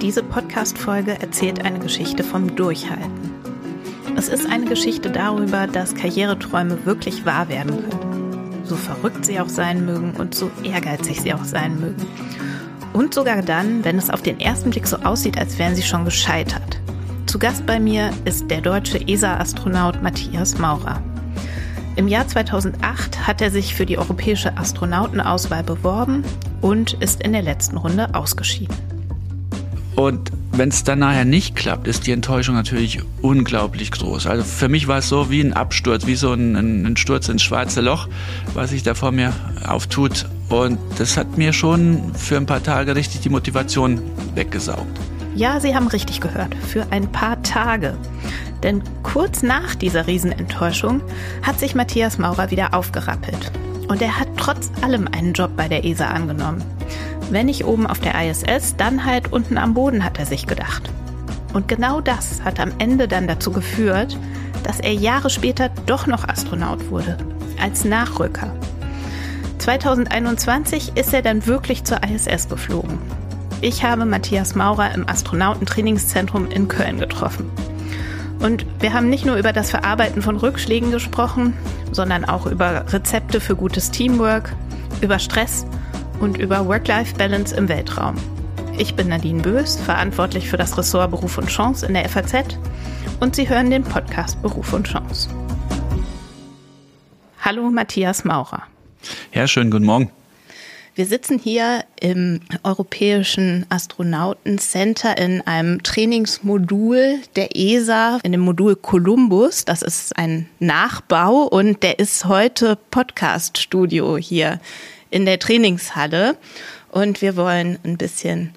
Diese Podcast-Folge erzählt eine Geschichte vom Durchhalten. Es ist eine Geschichte darüber, dass Karriereträume wirklich wahr werden können. So verrückt sie auch sein mögen und so ehrgeizig sie auch sein mögen. Und sogar dann, wenn es auf den ersten Blick so aussieht, als wären sie schon gescheitert. Zu Gast bei mir ist der deutsche ESA-Astronaut Matthias Maurer. Im Jahr 2008 hat er sich für die europäische Astronautenauswahl beworben und ist in der letzten Runde ausgeschieden. Und wenn es dann nachher nicht klappt, ist die Enttäuschung natürlich unglaublich groß. Also für mich war es so wie ein Absturz, wie so ein, ein Sturz ins schwarze Loch, was sich da vor mir auftut. Und das hat mir schon für ein paar Tage richtig die Motivation weggesaugt. Ja, Sie haben richtig gehört, für ein paar Tage. Denn kurz nach dieser Riesenenttäuschung hat sich Matthias Maurer wieder aufgerappelt. Und er hat trotz allem einen Job bei der ESA angenommen. Wenn nicht oben auf der ISS, dann halt unten am Boden, hat er sich gedacht. Und genau das hat am Ende dann dazu geführt, dass er Jahre später doch noch Astronaut wurde, als Nachrücker. 2021 ist er dann wirklich zur ISS geflogen. Ich habe Matthias Maurer im Astronautentrainingszentrum in Köln getroffen. Und wir haben nicht nur über das Verarbeiten von Rückschlägen gesprochen, sondern auch über Rezepte für gutes Teamwork, über Stress und über Work-Life-Balance im Weltraum. Ich bin Nadine Bös, verantwortlich für das Ressort Beruf und Chance in der FAZ und Sie hören den Podcast Beruf und Chance. Hallo Matthias Maurer. Ja, schönen guten Morgen. Wir sitzen hier im Europäischen Astronautencenter in einem Trainingsmodul der ESA, in dem Modul Columbus. Das ist ein Nachbau und der ist heute Podcaststudio hier in der Trainingshalle. Und wir wollen ein bisschen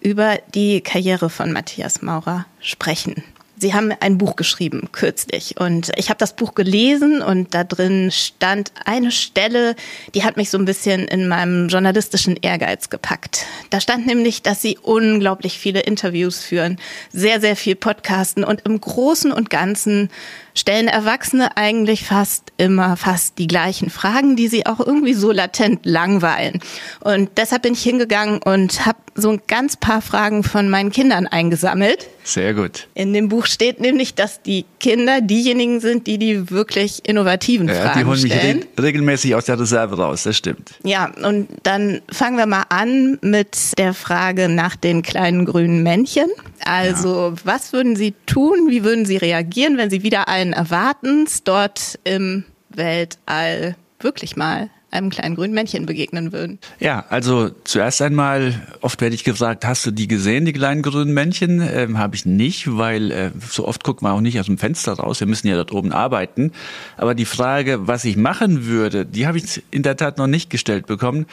über die Karriere von Matthias Maurer sprechen. Sie haben ein Buch geschrieben kürzlich und ich habe das Buch gelesen und da drin stand eine Stelle, die hat mich so ein bisschen in meinem journalistischen Ehrgeiz gepackt. Da stand nämlich, dass Sie unglaublich viele Interviews führen, sehr, sehr viel podcasten und im Großen und Ganzen stellen Erwachsene eigentlich fast immer fast die gleichen Fragen, die sie auch irgendwie so latent langweilen. Und deshalb bin ich hingegangen und habe so ein ganz paar Fragen von meinen Kindern eingesammelt. Sehr gut. In dem Buch steht nämlich, dass die Kinder diejenigen sind, die die wirklich innovativen ja, Fragen die holen stellen. mich re regelmäßig aus der Reserve raus, das stimmt. Ja, und dann fangen wir mal an mit der Frage nach den kleinen grünen Männchen. Also, ja. was würden Sie tun? Wie würden Sie reagieren, wenn Sie wieder allen Erwartens dort im Weltall wirklich mal einem kleinen grünen Männchen begegnen würden? Ja, also zuerst einmal, oft werde ich gefragt, hast du die gesehen, die kleinen grünen Männchen? Ähm, Habe ich nicht, weil äh, so oft guckt man auch nicht aus dem Fenster raus. Wir müssen ja dort oben arbeiten. Aber die Frage, was ich machen würde, die habe ich in der Tat noch nicht gestellt bekommen.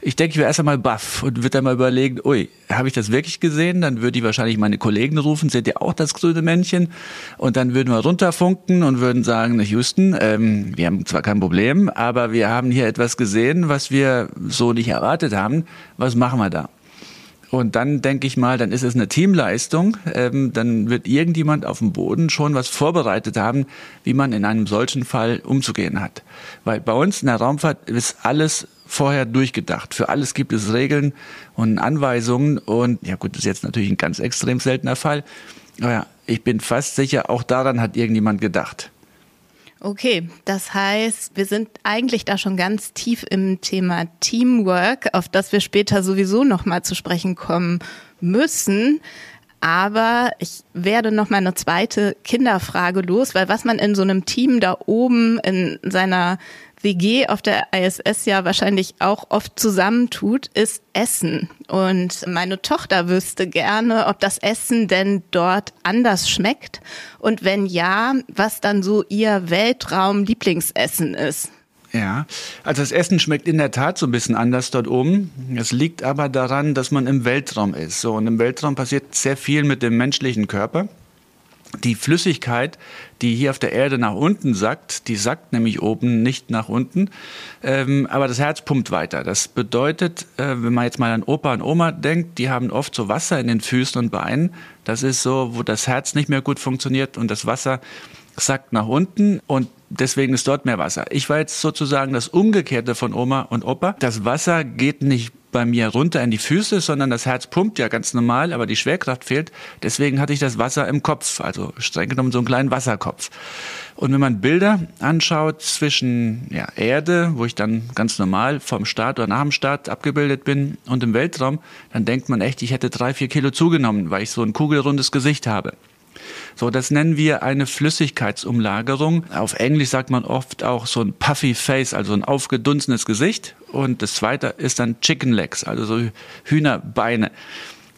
Ich denke, ich wäre erst einmal baff und würde dann mal überlegen, ui, habe ich das wirklich gesehen? Dann würde ich wahrscheinlich meine Kollegen rufen, seht ihr auch das grüne Männchen? Und dann würden wir runterfunken und würden sagen, Houston, ähm, wir haben zwar kein Problem, aber wir haben hier etwas gesehen, was wir so nicht erwartet haben. Was machen wir da? Und dann denke ich mal, dann ist es eine Teamleistung. Ähm, dann wird irgendjemand auf dem Boden schon was vorbereitet haben, wie man in einem solchen Fall umzugehen hat. Weil bei uns in der Raumfahrt ist alles vorher durchgedacht. Für alles gibt es Regeln und Anweisungen. Und ja gut, das ist jetzt natürlich ein ganz extrem seltener Fall. Aber ja, ich bin fast sicher, auch daran hat irgendjemand gedacht. Okay, das heißt, wir sind eigentlich da schon ganz tief im Thema Teamwork, auf das wir später sowieso nochmal zu sprechen kommen müssen. Aber ich werde noch mal eine zweite Kinderfrage los, weil was man in so einem Team da oben in seiner WG auf der ISS ja wahrscheinlich auch oft zusammentut, ist Essen. Und meine Tochter wüsste gerne, ob das Essen denn dort anders schmeckt und wenn ja, was dann so ihr Weltraum-Lieblingsessen ist. Ja, also das Essen schmeckt in der Tat so ein bisschen anders dort oben. Es liegt aber daran, dass man im Weltraum ist. So, und im Weltraum passiert sehr viel mit dem menschlichen Körper. Die Flüssigkeit, die hier auf der Erde nach unten sackt, die sackt nämlich oben nicht nach unten, ähm, aber das Herz pumpt weiter. Das bedeutet, äh, wenn man jetzt mal an Opa und Oma denkt, die haben oft so Wasser in den Füßen und Beinen. Das ist so, wo das Herz nicht mehr gut funktioniert und das Wasser sackt nach unten und deswegen ist dort mehr Wasser. Ich war jetzt sozusagen das Umgekehrte von Oma und Opa. Das Wasser geht nicht bei mir runter in die Füße, sondern das Herz pumpt ja ganz normal, aber die Schwerkraft fehlt. Deswegen hatte ich das Wasser im Kopf, also streng genommen so einen kleinen Wasserkopf. Und wenn man Bilder anschaut zwischen ja, Erde, wo ich dann ganz normal vom Start oder nach dem Start abgebildet bin, und im Weltraum, dann denkt man echt, ich hätte drei, vier Kilo zugenommen, weil ich so ein kugelrundes Gesicht habe. So, das nennen wir eine Flüssigkeitsumlagerung. Auf Englisch sagt man oft auch so ein puffy face, also ein aufgedunsenes Gesicht. Und das zweite ist dann Chicken Legs, also so Hühnerbeine.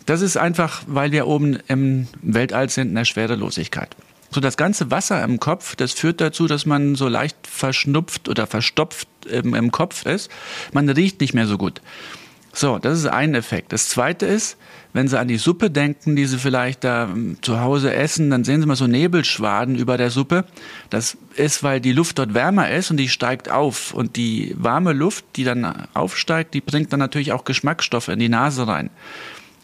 Das ist einfach, weil wir oben im Weltall sind in der Schwerelosigkeit. So das ganze Wasser im Kopf, das führt dazu, dass man so leicht verschnupft oder verstopft im, im Kopf ist. Man riecht nicht mehr so gut. So, das ist ein Effekt. Das zweite ist, wenn Sie an die Suppe denken, die Sie vielleicht da ähm, zu Hause essen, dann sehen Sie mal so Nebelschwaden über der Suppe. Das ist, weil die Luft dort wärmer ist und die steigt auf. Und die warme Luft, die dann aufsteigt, die bringt dann natürlich auch Geschmacksstoffe in die Nase rein.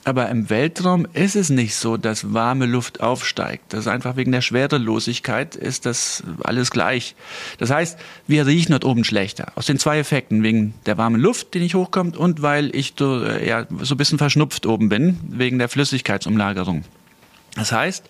Aber im Weltraum ist es nicht so, dass warme Luft aufsteigt. Das ist einfach wegen der Schwerelosigkeit ist das alles gleich. Das heißt, wir riechen dort oben schlechter. Aus den zwei Effekten. Wegen der warmen Luft, die nicht hochkommt und weil ich so, ja, so ein bisschen verschnupft oben bin, wegen der Flüssigkeitsumlagerung. Das heißt,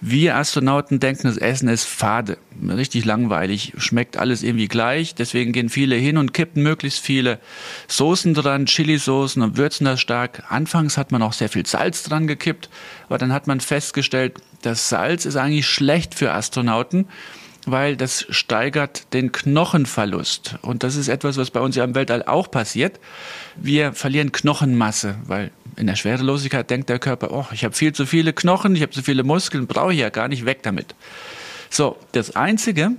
wir Astronauten denken, das Essen ist fade, richtig langweilig, schmeckt alles irgendwie gleich. Deswegen gehen viele hin und kippen möglichst viele Soßen dran, Chilisoßen und würzen das stark. Anfangs hat man auch sehr viel Salz dran gekippt, aber dann hat man festgestellt, das Salz ist eigentlich schlecht für Astronauten weil das steigert den Knochenverlust. Und das ist etwas, was bei uns ja im Weltall auch passiert. Wir verlieren Knochenmasse, weil in der Schwerelosigkeit denkt der Körper, oh, ich habe viel zu viele Knochen, ich habe zu viele Muskeln, brauche ich ja gar nicht, weg damit. So, das Einzige,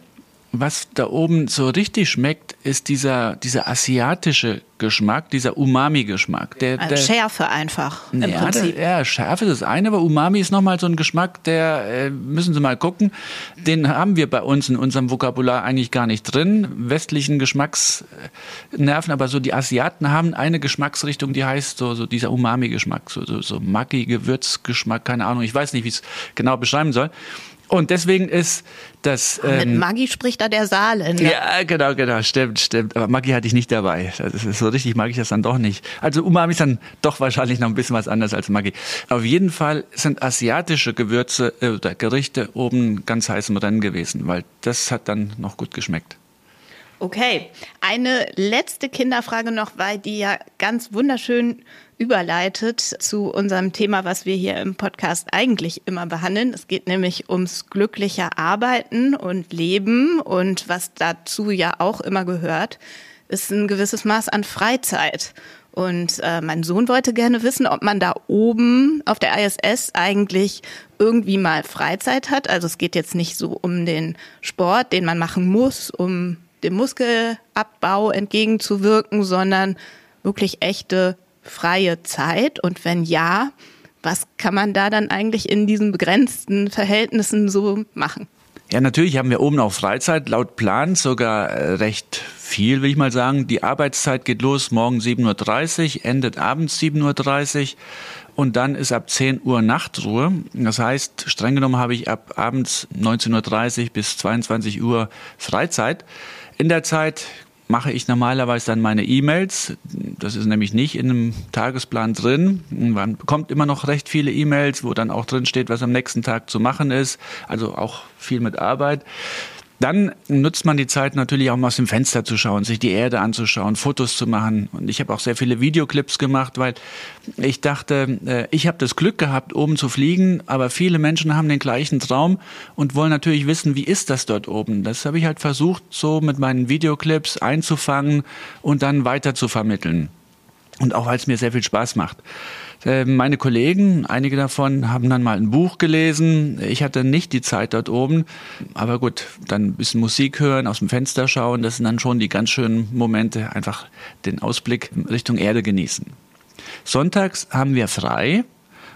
was da oben so richtig schmeckt, ist dieser, dieser asiatische Geschmack, dieser Umami-Geschmack. Der, also der, Schärfe einfach im ja, Prinzip. Der, ja, Schärfe ist das eine, aber Umami ist nochmal so ein Geschmack, der, äh, müssen Sie mal gucken, den haben wir bei uns in unserem Vokabular eigentlich gar nicht drin. Westlichen Geschmacksnerven, aber so die Asiaten haben eine Geschmacksrichtung, die heißt so, so dieser Umami-Geschmack, so, so, so Maggi-Gewürzgeschmack, keine Ahnung, ich weiß nicht, wie ich es genau beschreiben soll. Und deswegen ist das. Ähm, Mit Maggi spricht da der Saale. Ne? Ja, genau, genau, stimmt, stimmt. Aber Maggi hatte ich nicht dabei. Das ist, so richtig mag ich das dann doch nicht. Also Umami ist dann doch wahrscheinlich noch ein bisschen was anderes als Maggi. Auf jeden Fall sind asiatische Gewürze äh, oder Gerichte oben ganz heiß im Rennen gewesen, weil das hat dann noch gut geschmeckt. Okay, eine letzte Kinderfrage noch, weil die ja ganz wunderschön überleitet zu unserem Thema, was wir hier im Podcast eigentlich immer behandeln. Es geht nämlich ums glückliche Arbeiten und Leben und was dazu ja auch immer gehört, ist ein gewisses Maß an Freizeit. Und äh, mein Sohn wollte gerne wissen, ob man da oben auf der ISS eigentlich irgendwie mal Freizeit hat. Also es geht jetzt nicht so um den Sport, den man machen muss, um dem Muskelabbau entgegenzuwirken, sondern wirklich echte freie Zeit? Und wenn ja, was kann man da dann eigentlich in diesen begrenzten Verhältnissen so machen? Ja, natürlich haben wir oben auch Freizeit, laut Plan sogar äh, recht viel, will ich mal sagen. Die Arbeitszeit geht los morgen 7.30 Uhr, endet abends 7.30 Uhr und dann ist ab 10 Uhr Nachtruhe. Das heißt, streng genommen habe ich ab abends 19.30 Uhr bis 22 Uhr Freizeit. In der Zeit mache ich normalerweise dann meine E-Mails. Das ist nämlich nicht in einem Tagesplan drin. Man bekommt immer noch recht viele E-Mails, wo dann auch drin steht, was am nächsten Tag zu machen ist. Also auch viel mit Arbeit. Dann nutzt man die Zeit natürlich auch mal aus dem Fenster zu schauen, sich die Erde anzuschauen, Fotos zu machen. Und ich habe auch sehr viele Videoclips gemacht, weil ich dachte, äh, ich habe das Glück gehabt, oben zu fliegen, aber viele Menschen haben den gleichen Traum und wollen natürlich wissen, wie ist das dort oben. Das habe ich halt versucht, so mit meinen Videoclips einzufangen und dann weiter zu vermitteln. Und auch weil es mir sehr viel Spaß macht. Äh, meine Kollegen, einige davon haben dann mal ein Buch gelesen. Ich hatte nicht die Zeit dort oben. Aber gut, dann ein bisschen Musik hören, aus dem Fenster schauen. Das sind dann schon die ganz schönen Momente. Einfach den Ausblick Richtung Erde genießen. Sonntags haben wir frei.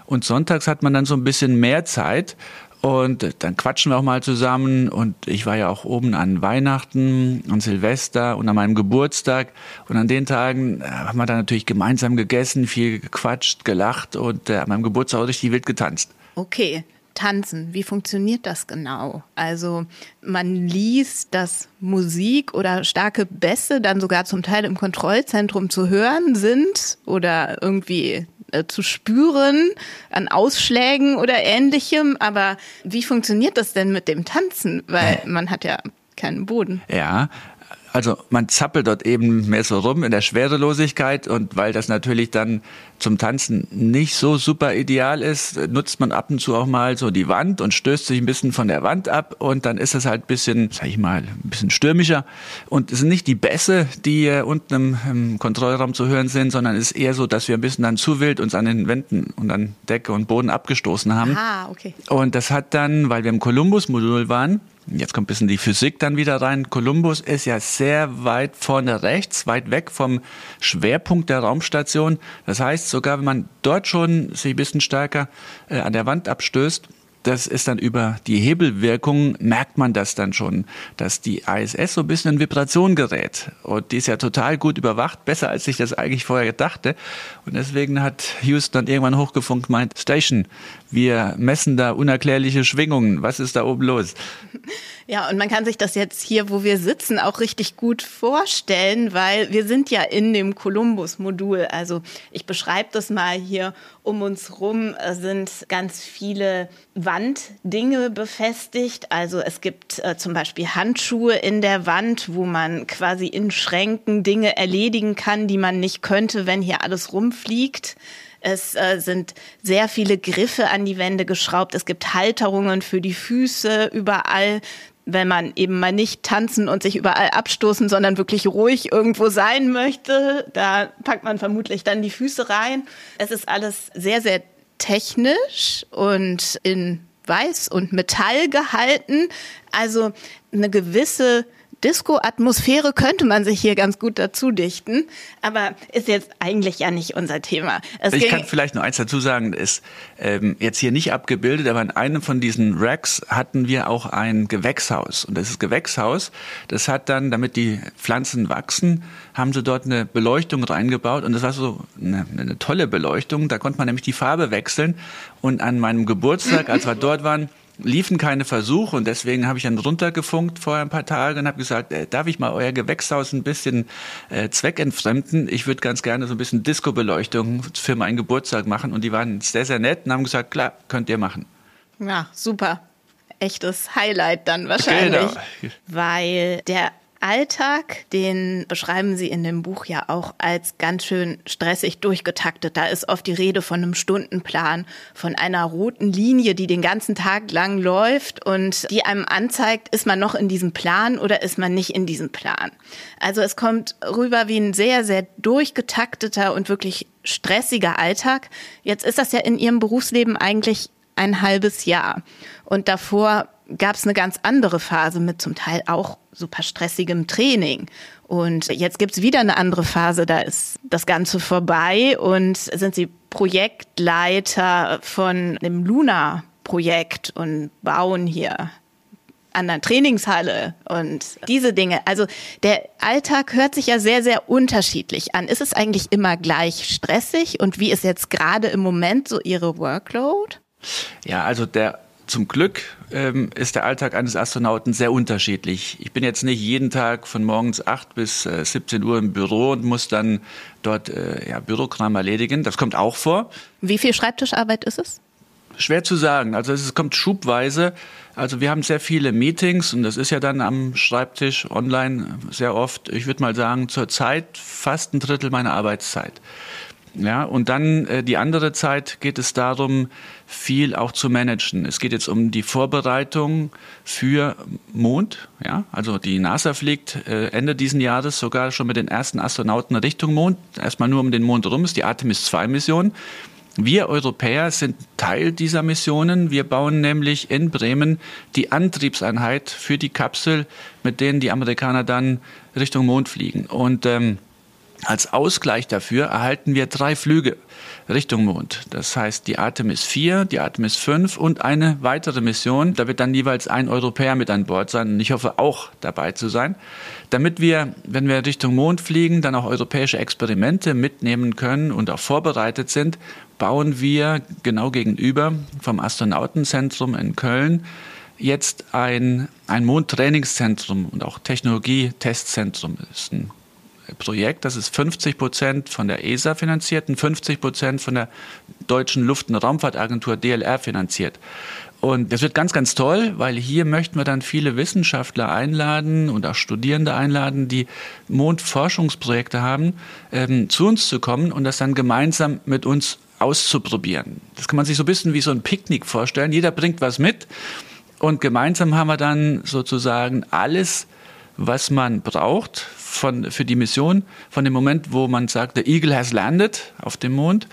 Und sonntags hat man dann so ein bisschen mehr Zeit und dann quatschen wir auch mal zusammen. Und ich war ja auch oben an Weihnachten, an Silvester und an meinem Geburtstag. Und an den Tagen äh, haben wir dann natürlich gemeinsam gegessen, viel gequatscht, gelacht und äh, an meinem Geburtstag richtig wild getanzt. Okay. Tanzen, wie funktioniert das genau? Also man liest, dass Musik oder starke Bässe dann sogar zum Teil im Kontrollzentrum zu hören sind oder irgendwie äh, zu spüren an Ausschlägen oder ähnlichem. Aber wie funktioniert das denn mit dem Tanzen? Weil man hat ja keinen Boden. Ja, also man zappelt dort eben mehr so rum in der Schwerelosigkeit und weil das natürlich dann zum Tanzen nicht so super ideal ist, nutzt man ab und zu auch mal so die Wand und stößt sich ein bisschen von der Wand ab und dann ist es halt ein bisschen, sag ich mal, ein bisschen stürmischer und es sind nicht die Bässe, die unten im, im, Kontrollraum zu hören sind, sondern es ist eher so, dass wir ein bisschen dann zu wild uns an den Wänden und an Decke und Boden abgestoßen haben. Ah, okay. Und das hat dann, weil wir im Columbus-Modul waren, Jetzt kommt ein bisschen die Physik dann wieder rein. Kolumbus ist ja sehr weit vorne rechts, weit weg vom Schwerpunkt der Raumstation. Das heißt, sogar wenn man dort schon sich ein bisschen stärker äh, an der Wand abstößt, das ist dann über die Hebelwirkung, merkt man das dann schon, dass die ISS so ein bisschen in Vibration gerät. Und die ist ja total gut überwacht, besser als ich das eigentlich vorher dachte. Und deswegen hat Houston irgendwann hochgefunkt, meint, Station, wir messen da unerklärliche Schwingungen. Was ist da oben los? Ja, und man kann sich das jetzt hier, wo wir sitzen, auch richtig gut vorstellen, weil wir sind ja in dem Columbus-Modul. Also ich beschreibe das mal hier. Um uns rum sind ganz viele Wanddinge befestigt. Also es gibt äh, zum Beispiel Handschuhe in der Wand, wo man quasi in Schränken Dinge erledigen kann, die man nicht könnte, wenn hier alles rumfliegt. Es äh, sind sehr viele Griffe an die Wände geschraubt. Es gibt Halterungen für die Füße überall wenn man eben mal nicht tanzen und sich überall abstoßen, sondern wirklich ruhig irgendwo sein möchte, da packt man vermutlich dann die Füße rein. Es ist alles sehr, sehr technisch und in Weiß und Metall gehalten. Also eine gewisse Disco-Atmosphäre könnte man sich hier ganz gut dazu dichten, aber ist jetzt eigentlich ja nicht unser Thema. Es ich kann vielleicht noch eins dazu sagen, ist ähm, jetzt hier nicht abgebildet, aber in einem von diesen Racks hatten wir auch ein Gewächshaus. Und das Gewächshaus, das hat dann, damit die Pflanzen wachsen, haben sie dort eine Beleuchtung reingebaut und das war so eine, eine tolle Beleuchtung. Da konnte man nämlich die Farbe wechseln. Und an meinem Geburtstag, als wir dort waren, liefen keine Versuche und deswegen habe ich dann runtergefunkt vor ein paar Tagen und habe gesagt, äh, darf ich mal euer Gewächshaus ein bisschen äh, zweckentfremden? Ich würde ganz gerne so ein bisschen Disco-Beleuchtung für meinen Geburtstag machen und die waren sehr, sehr nett und haben gesagt, klar, könnt ihr machen. Ja, super. Echtes Highlight dann wahrscheinlich. Genau. Weil der Alltag, den beschreiben Sie in dem Buch ja auch als ganz schön stressig durchgetaktet. Da ist oft die Rede von einem Stundenplan, von einer roten Linie, die den ganzen Tag lang läuft und die einem anzeigt, ist man noch in diesem Plan oder ist man nicht in diesem Plan. Also es kommt rüber wie ein sehr, sehr durchgetakteter und wirklich stressiger Alltag. Jetzt ist das ja in Ihrem Berufsleben eigentlich ein halbes Jahr. Und davor gab es eine ganz andere Phase mit zum Teil auch super stressigem Training. Und jetzt gibt's wieder eine andere Phase, da ist das Ganze vorbei und sind Sie Projektleiter von dem Luna-Projekt und bauen hier an der Trainingshalle und diese Dinge. Also der Alltag hört sich ja sehr, sehr unterschiedlich an. Ist es eigentlich immer gleich stressig und wie ist jetzt gerade im Moment so Ihre Workload? Ja, also der zum Glück ähm, ist der Alltag eines Astronauten sehr unterschiedlich. Ich bin jetzt nicht jeden Tag von morgens 8 bis äh, 17 Uhr im Büro und muss dann dort äh, ja, Bürokram erledigen. Das kommt auch vor. Wie viel Schreibtischarbeit ist es? Schwer zu sagen. Also es kommt schubweise. Also wir haben sehr viele Meetings und das ist ja dann am Schreibtisch online sehr oft, ich würde mal sagen, zur Zeit fast ein Drittel meiner Arbeitszeit. Ja, und dann äh, die andere Zeit geht es darum, viel auch zu managen. Es geht jetzt um die Vorbereitung für Mond. Ja, also die NASA fliegt äh, Ende diesen Jahres sogar schon mit den ersten Astronauten Richtung Mond. Erstmal nur um den Mond rum, ist die Artemis 2 Mission. Wir Europäer sind Teil dieser Missionen. Wir bauen nämlich in Bremen die Antriebseinheit für die Kapsel, mit denen die Amerikaner dann Richtung Mond fliegen. Und ähm, Als Ausgleich dafür erhalten wir drei Flüge Richtung Mond. Das heißt die Artemis 4, die Artemis 5 und eine weitere Mission. Da wird dann jeweils ein Europäer mit an Bord sein und ich hoffe auch dabei zu sein, damit wir, wenn wir Richtung Mond fliegen, dann auch europäische Experimente mitnehmen können und auch vorbereitet sind, bauen wir genau gegenüber vom Astronautenzentrum in Köln jetzt ein, ein Mondtrainingszentrum und auch Technologietestzentrum. Ist ein Projekt, das ist 50 Prozent von der ESA finanziert und 50 Prozent von der deutschen Luft- und Raumfahrtagentur DLR finanziert. Und das wird ganz, ganz toll, weil hier möchten wir dann viele Wissenschaftler einladen und auch Studierende einladen, die Mondforschungsprojekte haben, ähm, zu uns zu kommen und das dann gemeinsam mit uns auszuprobieren. Das kann man sich so ein bisschen wie so ein Picknick vorstellen. Jeder bringt was mit und gemeinsam haben wir dann sozusagen alles, was man braucht von, für die Mission, von dem Moment, wo man sagt, der Eagle has landed auf dem Mond,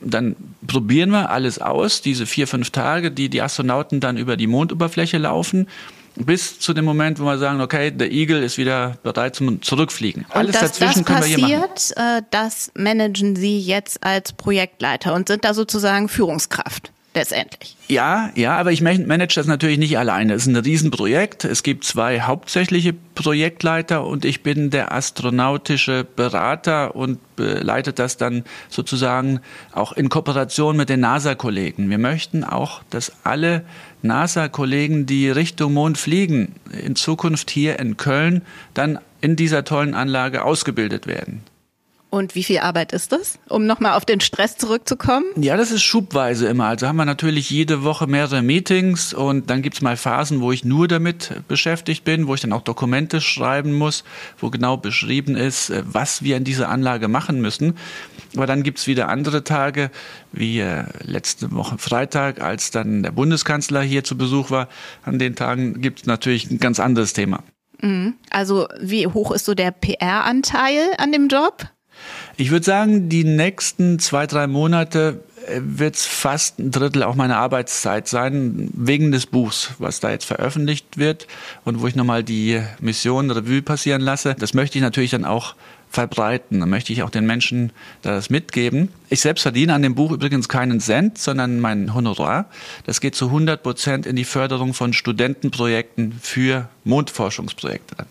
dann probieren wir alles aus, diese vier, fünf Tage, die die Astronauten dann über die Mondoberfläche laufen, bis zu dem Moment, wo wir sagen, okay, der Eagle ist wieder bereit zum Zurückfliegen. Und alles dass dazwischen das können wir hier machen. Äh, das managen Sie jetzt als Projektleiter und sind da sozusagen Führungskraft letztendlich. Ja, ja, aber ich manage das natürlich nicht alleine. Es ist ein Riesenprojekt. Es gibt zwei hauptsächliche Projektleiter und ich bin der astronautische Berater und leite das dann sozusagen auch in Kooperation mit den NASA-Kollegen. Wir möchten auch, dass alle NASA-Kollegen, die Richtung Mond fliegen, in Zukunft hier in Köln dann in dieser tollen Anlage ausgebildet werden. Und wie viel Arbeit ist das, um nochmal auf den Stress zurückzukommen? Ja, das ist schubweise immer. Also haben wir natürlich jede Woche mehrere Meetings und dann gibt's mal Phasen, wo ich nur damit beschäftigt bin, wo ich dann auch Dokumente schreiben muss, wo genau beschrieben ist, äh, was wir in dieser Anlage machen müssen. Aber dann gibt's wieder andere Tage, wie äh, letzte Woche Freitag, als dann der Bundeskanzler hier zu Besuch war. An den Tagen gibt's natürlich ein ganz anderes Thema. Mhm. Also wie hoch ist so der PR-Anteil an dem Job? Ich würde sagen, die nächsten zwei, drei Monate äh, wird es fast ein Drittel auch meiner Arbeitszeit sein, wegen des Buchs, was da jetzt veröffentlicht wird und wo ich nochmal die Mission Revue passieren lasse. Das möchte ich natürlich dann auch verbreiten. Dann möchte ich auch den Menschen das mitgeben. Ich selbst verdiene an dem Buch übrigens keinen Cent, sondern mein Honorar. Das geht zu 100 Prozent in die Förderung von Studentenprojekten für Mondforschungsprojekte.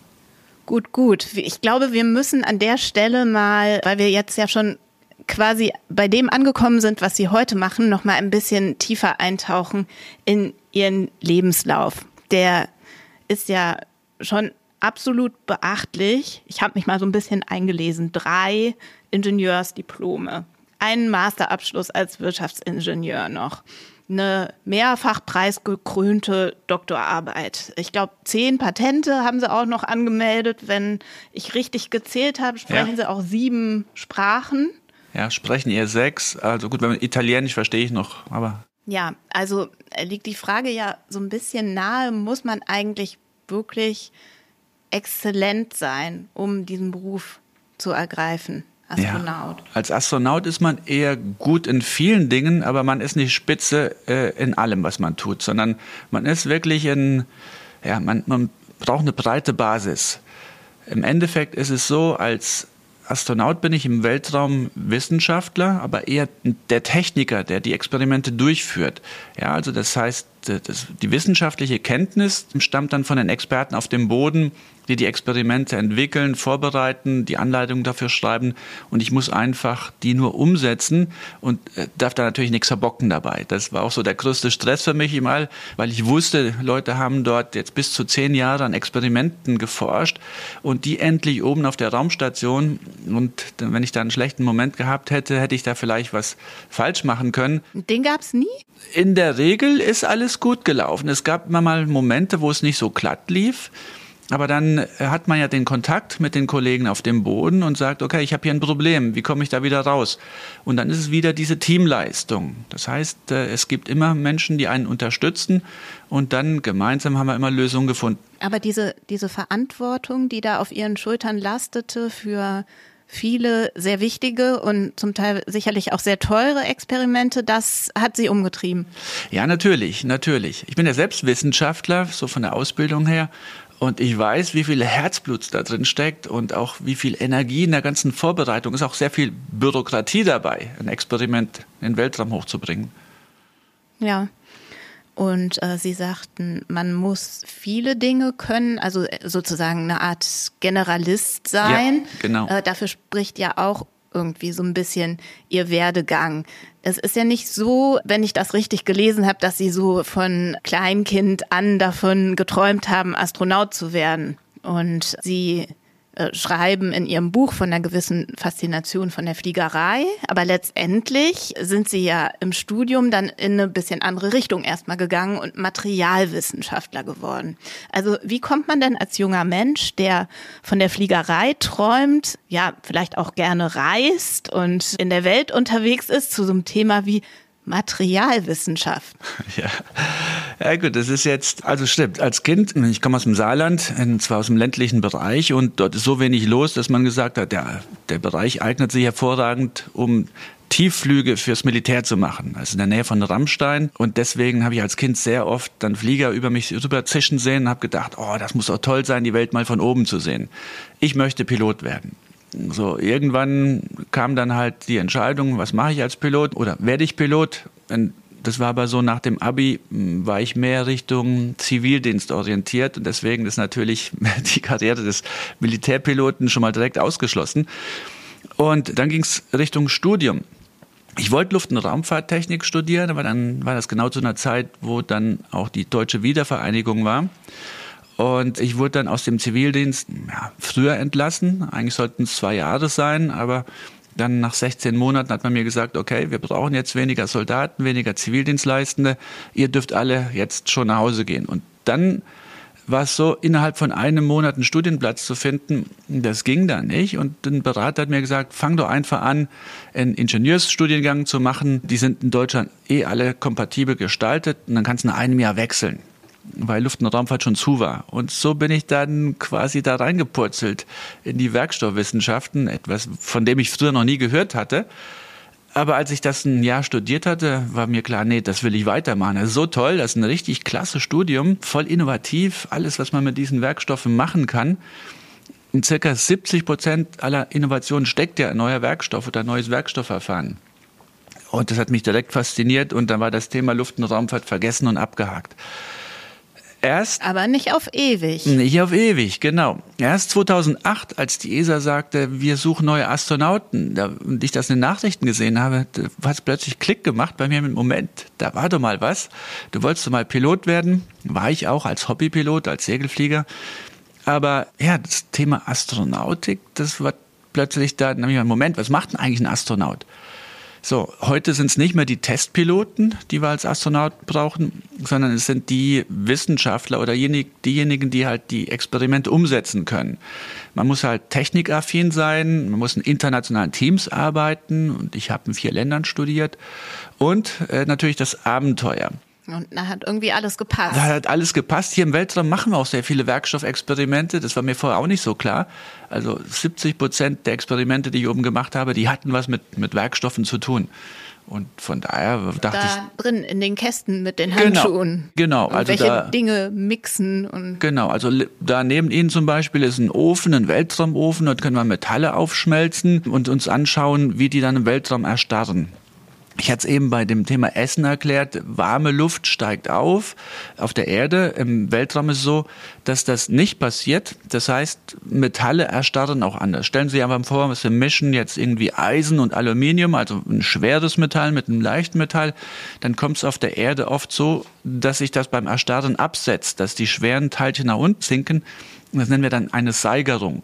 Gut, gut. Ich glaube, wir müssen an der Stelle mal, weil wir jetzt ja schon quasi bei dem angekommen sind, was Sie heute machen, noch mal ein bisschen tiefer eintauchen in Ihren Lebenslauf. Der ist ja schon absolut beachtlich. Ich habe mich mal so ein bisschen eingelesen. Drei Ingenieursdiplome, einen Masterabschluss als Wirtschaftsingenieur noch eine mehrfach preisgekrönte Doktorarbeit. Ich glaube, zehn Patente haben sie auch noch angemeldet. Wenn ich richtig gezählt habe, sprechen ja. sie auch sieben Sprachen. Ja, sprechen eher sechs. Also gut, wenn man Italienisch verstehe ich noch, aber. Ja, also äh, liegt die Frage ja so ein bisschen nahe, muss man eigentlich wirklich exzellent sein, um diesen Beruf zu ergreifen? Astronaut? Ja, als Astronaut ist man eher gut in vielen Dingen, aber man ist nicht spitze äh, in allem, was man tut, sondern man ist wirklich in, ja, man, man braucht eine breite Basis. Im Endeffekt ist es so, als Astronaut bin ich im Weltraum Wissenschaftler, aber eher der Techniker, der die Experimente durchführt. Ja, also das heißt, das, die wissenschaftliche Kenntnis stammt dann von den Experten auf dem Boden, die die Experimente entwickeln, vorbereiten, die Anleitungen dafür schreiben und ich muss einfach die nur umsetzen und äh, darf da natürlich nichts verbocken dabei. Das war auch so der größte Stress für mich immer, weil ich wusste, Leute haben dort jetzt bis zu zehn Jahre an Experimenten geforscht und die endlich oben auf der Raumstation und wenn ich da einen schlechten Moment gehabt hätte, hätte ich da vielleicht was falsch machen können. Den gab es nie? In der Regel ist alles gut gelaufen. Es gab immer mal Momente, wo es nicht so glatt lief. Aber dann äh, hat man ja den Kontakt mit den Kollegen auf dem Boden und sagt, okay, ich habe hier ein Problem, wie komme ich da wieder raus? Und dann ist es wieder diese Teamleistung. Das heißt, äh, es gibt immer Menschen, die einen unterstützen und dann gemeinsam haben wir immer Lösungen gefunden. Aber diese, diese Verantwortung, die da auf ihren Schultern lastete für viele sehr wichtige und zum Teil sicherlich auch sehr teure Experimente, das hat sie umgetrieben. Ja, natürlich, natürlich. Ich bin ja selbst Wissenschaftler, so von der Ausbildung her. Und ich weiß, wie viel Herzblut da drin steckt und auch wie viel Energie in der ganzen Vorbereitung. Ist auch sehr viel Bürokratie dabei, ein Experiment in den Weltraum hochzubringen. Ja. Und äh, Sie sagten, man muss viele Dinge können, also äh, sozusagen eine Art Generalist sein. Ja, genau. Äh, dafür spricht ja auch irgendwie so ein bisschen ihr Werdegang. Es ist ja nicht so, wenn ich das richtig gelesen habe, dass sie so von Kleinkind an davon geträumt haben, Astronaut zu werden. Und sie äh, schreiben in ihrem Buch von einer gewissen Faszination von der Fliegerei. Aber letztendlich sind sie ja im Studium dann in eine bisschen andere Richtung erstmal gegangen und Materialwissenschaftler geworden. Also wie kommt man denn als junger Mensch, der von der Fliegerei träumt, ja, vielleicht auch gerne reist und in der Welt unterwegs ist, zu so einem Thema wie Materialwissenschaft. Ja. ja, gut, das ist jetzt, also stimmt, als Kind, ich komme aus dem Saarland, zwar aus dem ländlichen Bereich und dort ist so wenig los, dass man gesagt hat, der, der Bereich eignet sich hervorragend, um Tiefflüge fürs Militär zu machen, also in der Nähe von Rammstein. Und deswegen habe ich als Kind sehr oft dann Flieger über mich rüber zischen sehen und habe gedacht, oh, das muss doch toll sein, die Welt mal von oben zu sehen. Ich möchte Pilot werden. So, irgendwann kam dann halt die Entscheidung, was mache ich als Pilot oder werde ich Pilot? Und das war aber so nach dem Abi, hm, war ich mehr Richtung Zivildienst orientiert und deswegen ist natürlich die Karriere des Militärpiloten schon mal direkt ausgeschlossen. Und dann ging es Richtung Studium. Ich wollte Luft- und Raumfahrttechnik studieren, aber dann war das genau zu einer Zeit, wo dann auch die deutsche Wiedervereinigung war. Und ich wurde dann aus dem Zivildienst ja, früher entlassen. Eigentlich sollten es zwei Jahre sein, aber dann nach 16 Monaten hat man mir gesagt, okay, wir brauchen jetzt weniger Soldaten, weniger Zivildienstleistende. Ihr dürft alle jetzt schon nach Hause gehen. Und dann war es so, innerhalb von einem Monat einen Studienplatz zu finden, das ging da nicht. Und ein Berater hat mir gesagt, fang doch einfach an, einen Ingenieursstudiengang zu machen. Die sind in Deutschland eh alle kompatibel gestaltet und dann kannst du nach einem Jahr wechseln weil Luft- und Raumfahrt schon zu war. Und so bin ich dann quasi da reingepurzelt in die Werkstoffwissenschaften, etwas, von dem ich früher noch nie gehört hatte. Aber als ich das ein Jahr studiert hatte, war mir klar, nee, das will ich weitermachen. Das ist so toll, das ist ein richtig klasse Studium, voll innovativ, alles, was man mit diesen Werkstoffen machen kann. In circa 70 Prozent aller Innovationen steckt ja ein neuer Werkstoff oder ein neues Werkstoffverfahren. Und das hat mich direkt fasziniert und dann war das Thema Luft- und Raumfahrt vergessen und abgehakt. Erst, Aber nicht auf ewig. Nicht auf ewig, genau. Erst 2008, als die ESA sagte, wir suchen neue Astronauten, da, und ich das in den Nachrichten gesehen habe, hat es plötzlich Klick gemacht bei mir im Moment. Da war doch mal was. Du wolltest doch mal Pilot werden. War ich auch als Hobbypilot, als Segelflieger. Aber ja, das Thema Astronautik, das war plötzlich da. Dann habe ich Moment, was macht denn eigentlich ein Astronaut? So, heute sind es nicht mehr die Testpiloten, die wir als Astronaut brauchen, sondern es sind die Wissenschaftler oder diejenigen, die halt die Experimente umsetzen können. Man muss halt technikaffin sein, man muss in internationalen Teams arbeiten und ich habe in vier Ländern studiert und äh, natürlich das Abenteuer. Und da hat irgendwie alles gepasst. Da hat alles gepasst. Hier im Weltraum machen wir auch sehr viele Werkstoffexperimente. Das war mir vorher auch nicht so klar. Also 70 Prozent der Experimente, die ich oben gemacht habe, die hatten was mit, mit Werkstoffen zu tun. Und von daher dachte da ich. Da drin in den Kästen mit den Handschuhen. Genau. genau also welche da, Dinge mixen und. Genau. Also da neben Ihnen zum Beispiel ist ein Ofen, ein Weltraumofen. Dort können wir Metalle aufschmelzen und uns anschauen, wie die dann im Weltraum erstarren. Ich hatte es eben bei dem Thema Essen erklärt, warme Luft steigt auf auf der Erde. Im Weltraum ist es so, dass das nicht passiert. Das heißt, Metalle erstarren auch anders. Stellen Sie sich einfach vor, wir mischen jetzt irgendwie Eisen und Aluminium, also ein schweres Metall mit einem leichten Metall, dann kommt es auf der Erde oft so, dass sich das beim Erstarren absetzt, dass die schweren Teilchen nach unten sinken. Das nennen wir dann eine Seigerung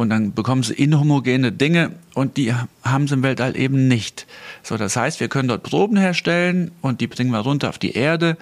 und dann bekommen sie inhomogene Dinge und die haben sie im Weltall eben nicht. So, das heißt, wir können dort Proben herstellen und die bringen wir runter auf die Erde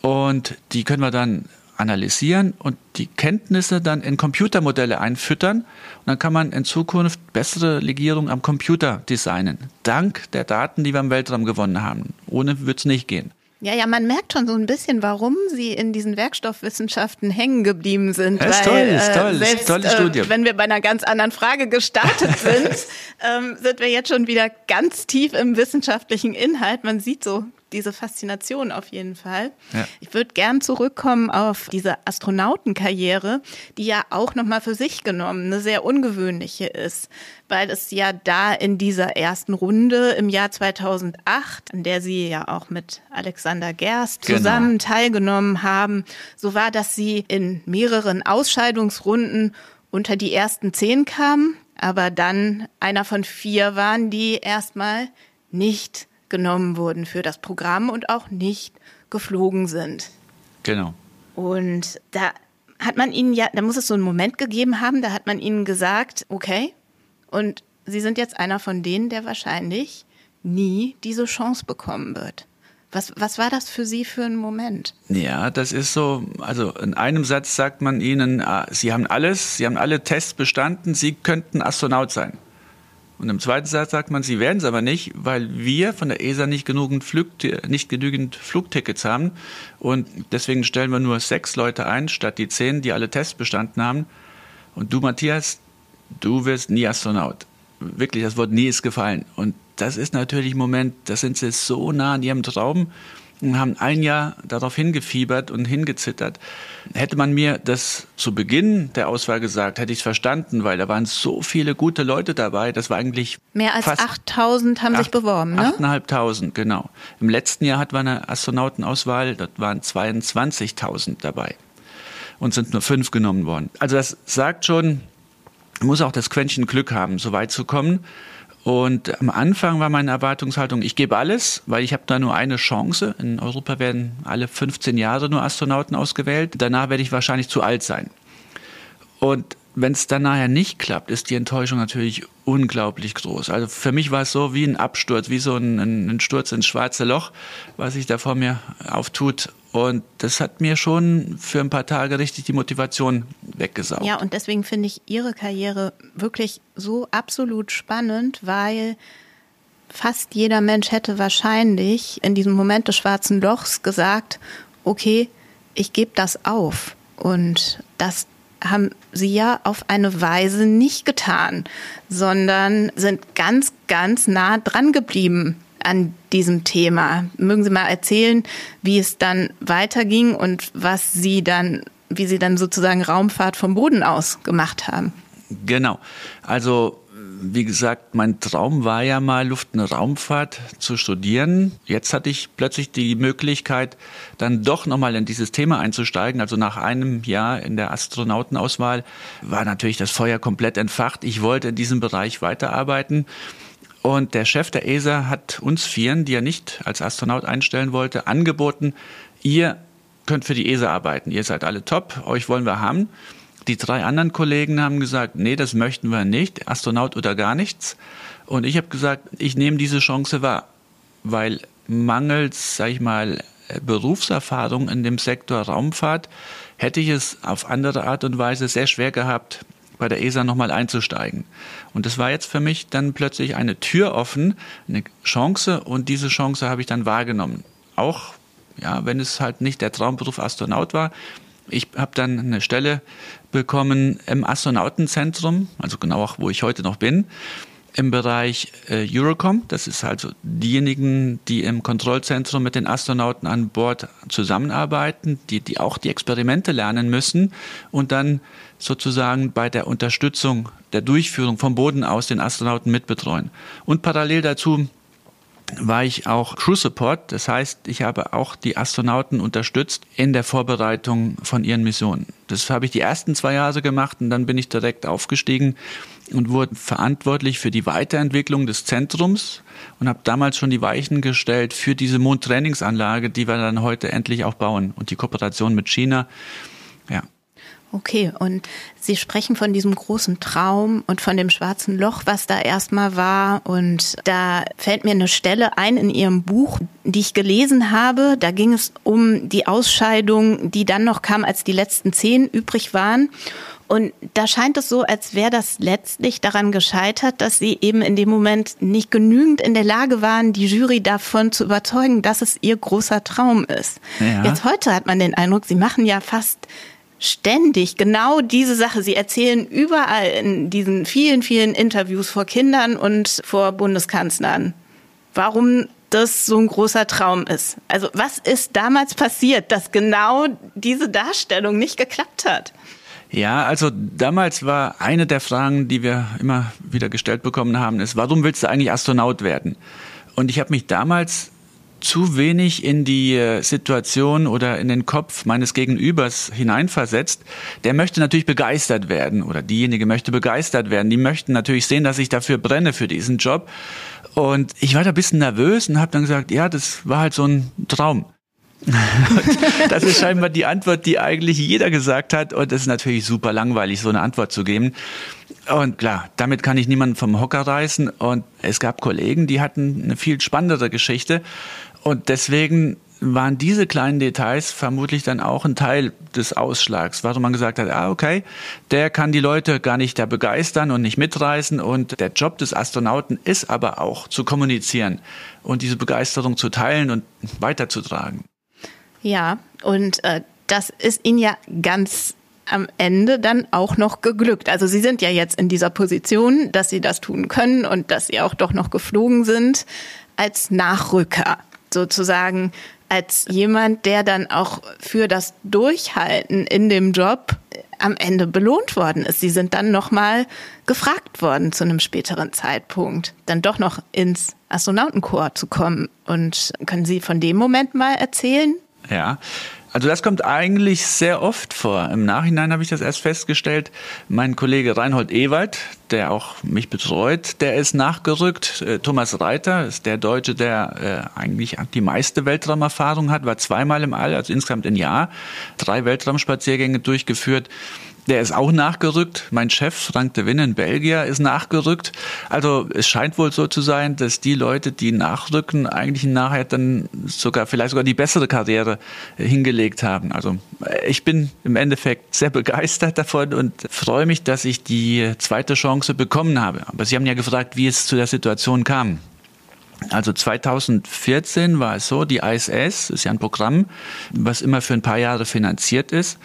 und die können wir dann analysieren und die Kenntnisse dann in Computermodelle einfüttern und dann kann man in Zukunft bessere Legierungen am Computer designen. Dank der Daten, die wir im Weltraum gewonnen haben. Ohne wird es nicht gehen. Ja, ja, man merkt schon so ein bisschen, warum sie in diesen Werkstoffwissenschaften hängen geblieben sind. Das ist weil, toll, ist toll, äh, selbst, tolle Studie. Äh, wenn wir bei einer ganz anderen Frage gestartet sind, ähm, sind wir jetzt schon wieder ganz tief im wissenschaftlichen Inhalt. Man sieht so diese Faszination auf jeden Fall. Ja. Ich würde gern zurückkommen auf diese Astronautenkarriere, die ja auch nochmal für sich genommen eine sehr ungewöhnliche ist, weil es ja da in dieser ersten Runde im Jahr 2008, an der Sie ja auch mit Alexander Gerst genau. zusammen genau. teilgenommen haben, so war, dass Sie in mehreren Ausscheidungsrunden unter die ersten zehn kamen, aber dann einer von vier waren, die erstmal nicht genommen wurden für das Programm und auch nicht geflogen sind. Genau. Und da hat man ihnen ja, da muss es so einen Moment gegeben haben, da hat man ihnen gesagt, okay, und sie sind jetzt einer von denen, der wahrscheinlich nie diese Chance bekommen wird. Was, was war das für Sie für ein Moment? Ja, das ist so, also in einem Satz sagt man Ihnen, ah, Sie haben alles, Sie haben alle Tests bestanden, Sie könnten Astronaut sein. Und im zweiten Satz sagt man, sie werden es aber nicht, weil wir von der ESA nicht genügend, Flug, nicht genügend Flugtickets haben. Und deswegen stellen wir nur sechs Leute ein, statt die zehn, die alle Tests bestanden haben. Und du, Matthias, du wirst nie Astronaut. Wirklich, das Wort nie ist gefallen. Und das ist natürlich ein Moment, da sind sie so nah an ihrem Traum und haben ein Jahr darauf hingefiebert und hingezittert. Hätte man mir das zu Beginn der Auswahl gesagt, hätte ich es verstanden, weil da waren so viele gute Leute dabei. Das war eigentlich mehr als 8000 haben 8, sich beworben, ne? 8.500, genau. Im letzten Jahr hatten wir eine Astronautenauswahl, dort waren 22.000 dabei und sind nur fünf genommen worden. Also das sagt schon, muss auch das Quäntchen Glück haben, so weit zu kommen. Und am Anfang war meine Erwartungshaltung, ich gebe alles, weil ich habe da nur eine Chance. In Europa werden alle 15 Jahre nur Astronauten ausgewählt. Danach werde ich wahrscheinlich zu alt sein. Und wenn es dann nachher nicht klappt, ist die Enttäuschung natürlich unglaublich groß. Also für mich war es so wie ein Absturz, wie so ein, ein Sturz ins schwarze Loch, was sich da vor mir auftut. Und das hat mir schon für ein paar Tage richtig die Motivation weggesaugt. Ja, und deswegen finde ich Ihre Karriere wirklich so absolut spannend, weil fast jeder Mensch hätte wahrscheinlich in diesem Moment des schwarzen Lochs gesagt, okay, ich gebe das auf. Und das haben sie ja auf eine Weise nicht getan, sondern sind ganz, ganz nah dran geblieben an diesem Thema. Mögen Sie mal erzählen, wie es dann weiterging und was Sie dann, wie Sie dann sozusagen Raumfahrt vom Boden aus gemacht haben? Genau. Also wie gesagt, mein Traum war ja mal Luft- und Raumfahrt zu studieren. Jetzt hatte ich plötzlich die Möglichkeit, dann doch nochmal in dieses Thema einzusteigen. Also nach einem Jahr in der Astronautenauswahl war natürlich das Feuer komplett entfacht. Ich wollte in diesem Bereich weiterarbeiten. Und der Chef der ESA hat uns Vieren, die er nicht als Astronaut einstellen wollte, angeboten, ihr könnt für die ESA arbeiten. Ihr seid alle top, euch wollen wir haben. Die drei anderen Kollegen haben gesagt, nee, das möchten wir nicht, Astronaut oder gar nichts. Und ich habe gesagt, ich nehme diese Chance wahr, weil mangels, sag ich mal, Berufserfahrung in dem Sektor Raumfahrt hätte ich es auf andere Art und Weise sehr schwer gehabt, bei der ESA nochmal einzusteigen. Und das war jetzt für mich dann plötzlich eine Tür offen, eine Chance und diese Chance habe ich dann wahrgenommen. Auch, ja, wenn es halt nicht der Traumberuf Astronaut war. Ich habe dann eine Stelle bekommen im Astronautenzentrum, also genau auch, wo ich heute noch bin im Bereich äh, Eurocom. Das ist also diejenigen, die im Kontrollzentrum mit den Astronauten an Bord zusammenarbeiten, die, die auch die Experimente lernen müssen und dann sozusagen bei der Unterstützung der Durchführung vom Boden aus den Astronauten mitbetreuen. Und parallel dazu war ich auch Crew Support. Das heißt, ich habe auch die Astronauten unterstützt in der Vorbereitung von ihren Missionen. Das habe ich die ersten zwei Jahre gemacht und dann bin ich direkt aufgestiegen und wurde verantwortlich für die Weiterentwicklung des Zentrums und habe damals schon die Weichen gestellt für diese Mondtrainingsanlage, die wir dann heute endlich auch bauen und die Kooperation mit China. Okay, und Sie sprechen von diesem großen Traum und von dem schwarzen Loch, was da erstmal war. Und da fällt mir eine Stelle ein in Ihrem Buch, die ich gelesen habe. Da ging es um die Ausscheidung, die dann noch kam, als die letzten zehn übrig waren. Und da scheint es so, als wäre das letztlich daran gescheitert, dass sie eben in dem Moment nicht genügend in der Lage waren, die Jury davon zu überzeugen, dass es ihr großer Traum ist. Ja. Jetzt heute hat man den Eindruck, sie machen ja fast ständig genau diese Sache. Sie erzählen überall in diesen vielen, vielen Interviews vor Kindern und vor Bundeskanzlern. Warum das so ein großer Traum ist. Also was ist damals passiert, dass genau diese Darstellung nicht geklappt hat? Ja, also damals war eine der Fragen, die wir immer wieder gestellt bekommen haben, ist, warum willst du eigentlich Astronaut werden? Und ich habe mich damals zu wenig in die äh, Situation oder in den Kopf meines Gegenübers hineinversetzt. Der möchte natürlich begeistert werden oder diejenige möchte begeistert werden. Die möchten natürlich sehen, dass ich dafür brenne für diesen Job. Und ich war da ein bisschen nervös und habe dann gesagt, ja, das war halt so ein Traum. das ist scheinbar die Antwort, die eigentlich jeder gesagt hat. Und es ist natürlich super langweilig, so eine Antwort zu geben. Und klar, damit kann ich niemanden vom Hocker reißen. Und es gab Kollegen, die hatten eine viel spannendere Geschichte. Und deswegen waren diese kleinen Details vermutlich dann auch ein Teil des Ausschlags, warum man gesagt hat, ah, okay, der kann die Leute gar nicht da begeistern und nicht mitreißen und der Job des Astronauten ist aber auch zu kommunizieren und diese Begeisterung zu teilen und weiterzutragen. Ja, und äh, das ist Ihnen ja ganz am Ende dann auch noch geglückt. Also Sie sind ja jetzt in dieser Position, dass Sie das tun können und dass Sie auch doch noch geflogen sind als Nachrücker sozusagen als jemand, der dann auch für das Durchhalten in dem Job am Ende belohnt worden ist. Sie sind dann nochmal gefragt worden zu einem späteren Zeitpunkt, dann doch noch ins Astronautenkorps zu kommen. Und können Sie von dem Moment mal erzählen? Ja, also das kommt eigentlich sehr oft vor. Im Nachhinein habe ich das erst festgestellt. Mein Kollege Reinhold Ewald, der auch mich betreut, der ist nachgerückt. Äh, Thomas Reiter ist der Deutsche, der äh, eigentlich die meiste Weltraumerfahrung hat, war zweimal im All, also insgesamt ein Jahr, drei Weltraumspaziergänge durchgeführt. Der ist auch nachgerückt. Mein Chef, Frank de Win in Belgier, ist nachgerückt. Also es scheint wohl so zu sein, dass die Leute, die nachrücken, eigentlich nachher dann sogar, vielleicht sogar die bessere Karriere hingelegt haben. Also ich bin im Endeffekt sehr begeistert davon und freue mich, dass ich die zweite Chance bekommen habe. Aber Sie haben ja gefragt, wie es zu der Situation kam. Also 2014 war es so, die ISS ist ja ein Programm, was immer für ein paar Jahre finanziert ist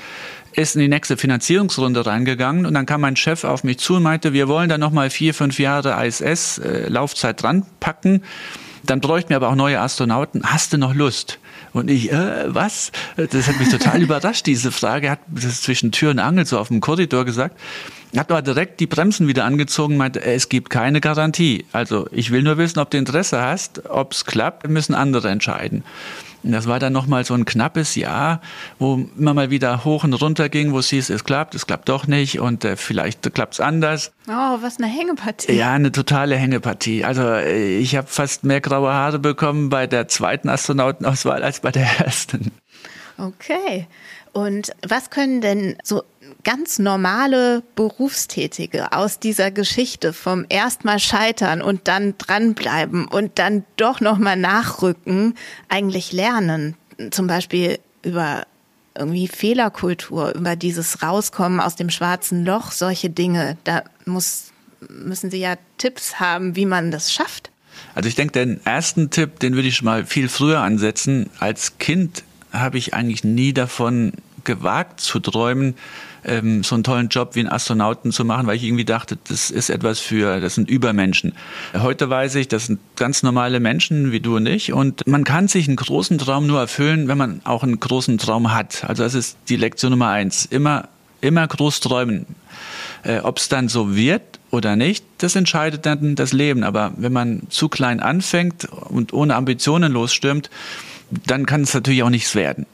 ist in die nächste Finanzierungsrunde reingegangen und dann kam mein Chef auf mich zu und meinte, wir wollen da nochmal vier, fünf Jahre ISS-Laufzeit äh, dran packen. Dann bräuchten wir aber auch neue Astronauten. Hast du noch Lust? Und ich, äh, was? Das hat mich total überrascht, diese Frage. Hat das zwischen Tür und Angel so auf dem Korridor gesagt. Hat aber direkt die Bremsen wieder angezogen, meinte, es gibt keine Garantie. Also ich will nur wissen, ob du Interesse hast, ob es klappt, müssen andere entscheiden. Das war dann nochmal so ein knappes Jahr, wo immer mal wieder hoch und runter ging, wo es hieß, es klappt, es klappt doch nicht und äh, vielleicht klappt es anders. Oh, was eine Hängepartie. Ja, eine totale Hängepartie. Also äh, ich habe fast mehr graue Haare bekommen bei der zweiten Astronautenauswahl als bei der ersten. Okay. Und was können denn so ganz normale Berufstätige aus dieser Geschichte vom erstmal scheitern und dann dranbleiben und dann doch nochmal nachrücken eigentlich lernen? Zum Beispiel über irgendwie Fehlerkultur, über dieses Rauskommen aus dem schwarzen Loch, solche Dinge. Da muss, müssen Sie ja Tipps haben, wie man das schafft. Also ich denke, den ersten Tipp, den würde ich schon mal viel früher ansetzen. Als Kind habe ich eigentlich nie davon gewagt zu träumen, ähm, so einen tollen Job wie einen Astronauten zu machen, weil ich irgendwie dachte, das ist etwas für, das sind Übermenschen. Heute weiß ich, das sind ganz normale Menschen wie du und ich und man kann sich einen großen Traum nur erfüllen, wenn man auch einen großen Traum hat. Also das ist die Lektion Nummer eins. Immer, immer groß träumen. Äh, Ob es dann so wird oder nicht, das entscheidet dann das Leben. Aber wenn man zu klein anfängt und ohne Ambitionen losstürmt, dann kann es natürlich auch nichts werden.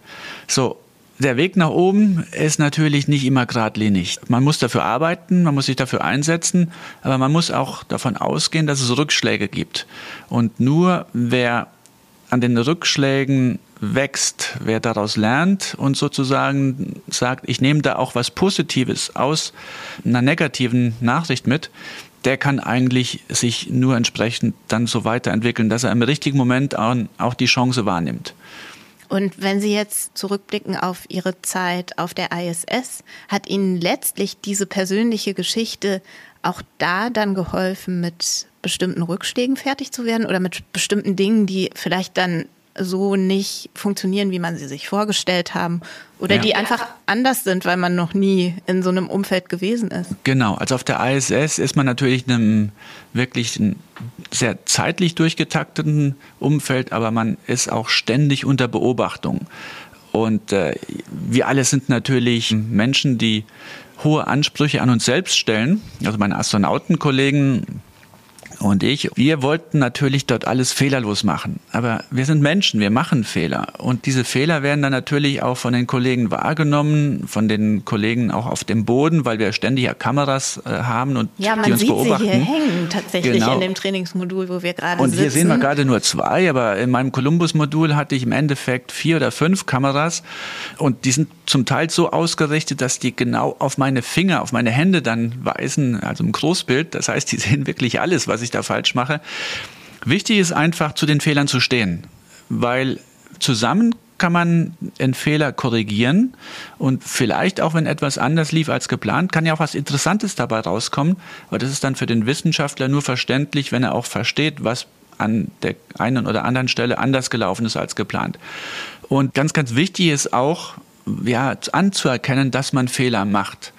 So, der Weg nach oben ist natürlich nicht immer geradlinig. Man muss dafür arbeiten, man muss sich dafür einsetzen, aber man muss auch davon ausgehen, dass es Rückschläge gibt. Und nur wer an den Rückschlägen wächst, wer daraus lernt und sozusagen sagt, ich nehme da auch was Positives aus einer negativen Nachricht mit, der kann eigentlich sich nur entsprechend dann so weiterentwickeln, dass er im richtigen Moment auch die Chance wahrnimmt. Und wenn Sie jetzt zurückblicken auf Ihre Zeit auf der ISS, hat Ihnen letztlich diese persönliche Geschichte auch da dann geholfen, mit bestimmten Rückschlägen fertig zu werden oder mit bestimmten Dingen, die vielleicht dann so nicht funktionieren, wie man sie sich vorgestellt haben. Oder Ja. die einfach anders sind, weil man noch nie in so einem Umfeld gewesen ist. Genau, also auf der ISS ist man natürlich in einem wirklich sehr zeitlich durchgetakteten Umfeld, aber man ist auch ständig unter Beobachtung. Und äh, wir alle sind natürlich Menschen, die hohe Ansprüche an uns selbst stellen. Also meine Astronautenkollegen und ich, wir wollten natürlich dort alles fehlerlos machen. Aber wir sind Menschen, wir machen Fehler. Und diese Fehler werden dann natürlich auch von den Kollegen wahrgenommen, von den Kollegen auch auf dem Boden, weil wir ständig ja Kameras äh, haben und Ja, die man uns sieht beobachten. sie hier hängen tatsächlich Genau. in dem Trainingsmodul, wo wir gerade Und sitzen. hier sehen wir gerade nur zwei, aber in meinem Columbus-Modul hatte ich im Endeffekt vier oder fünf Kameras und die sind zum Teil so ausgerichtet, dass die genau auf meine Finger, auf meine Hände dann weisen, also im Großbild. Das heißt, die sehen wirklich alles, was ich da falsch mache. Wichtig ist einfach, zu den Fehlern zu stehen, weil zusammen kann man einen Fehler korrigieren und vielleicht auch, wenn etwas anders lief als geplant, kann ja auch was Interessantes dabei rauskommen, aber das ist dann für den Wissenschaftler nur verständlich, wenn er auch versteht, was an der einen oder anderen Stelle anders gelaufen ist als geplant. Und ganz, ganz wichtig ist auch, ja, anzuerkennen, dass man Fehler macht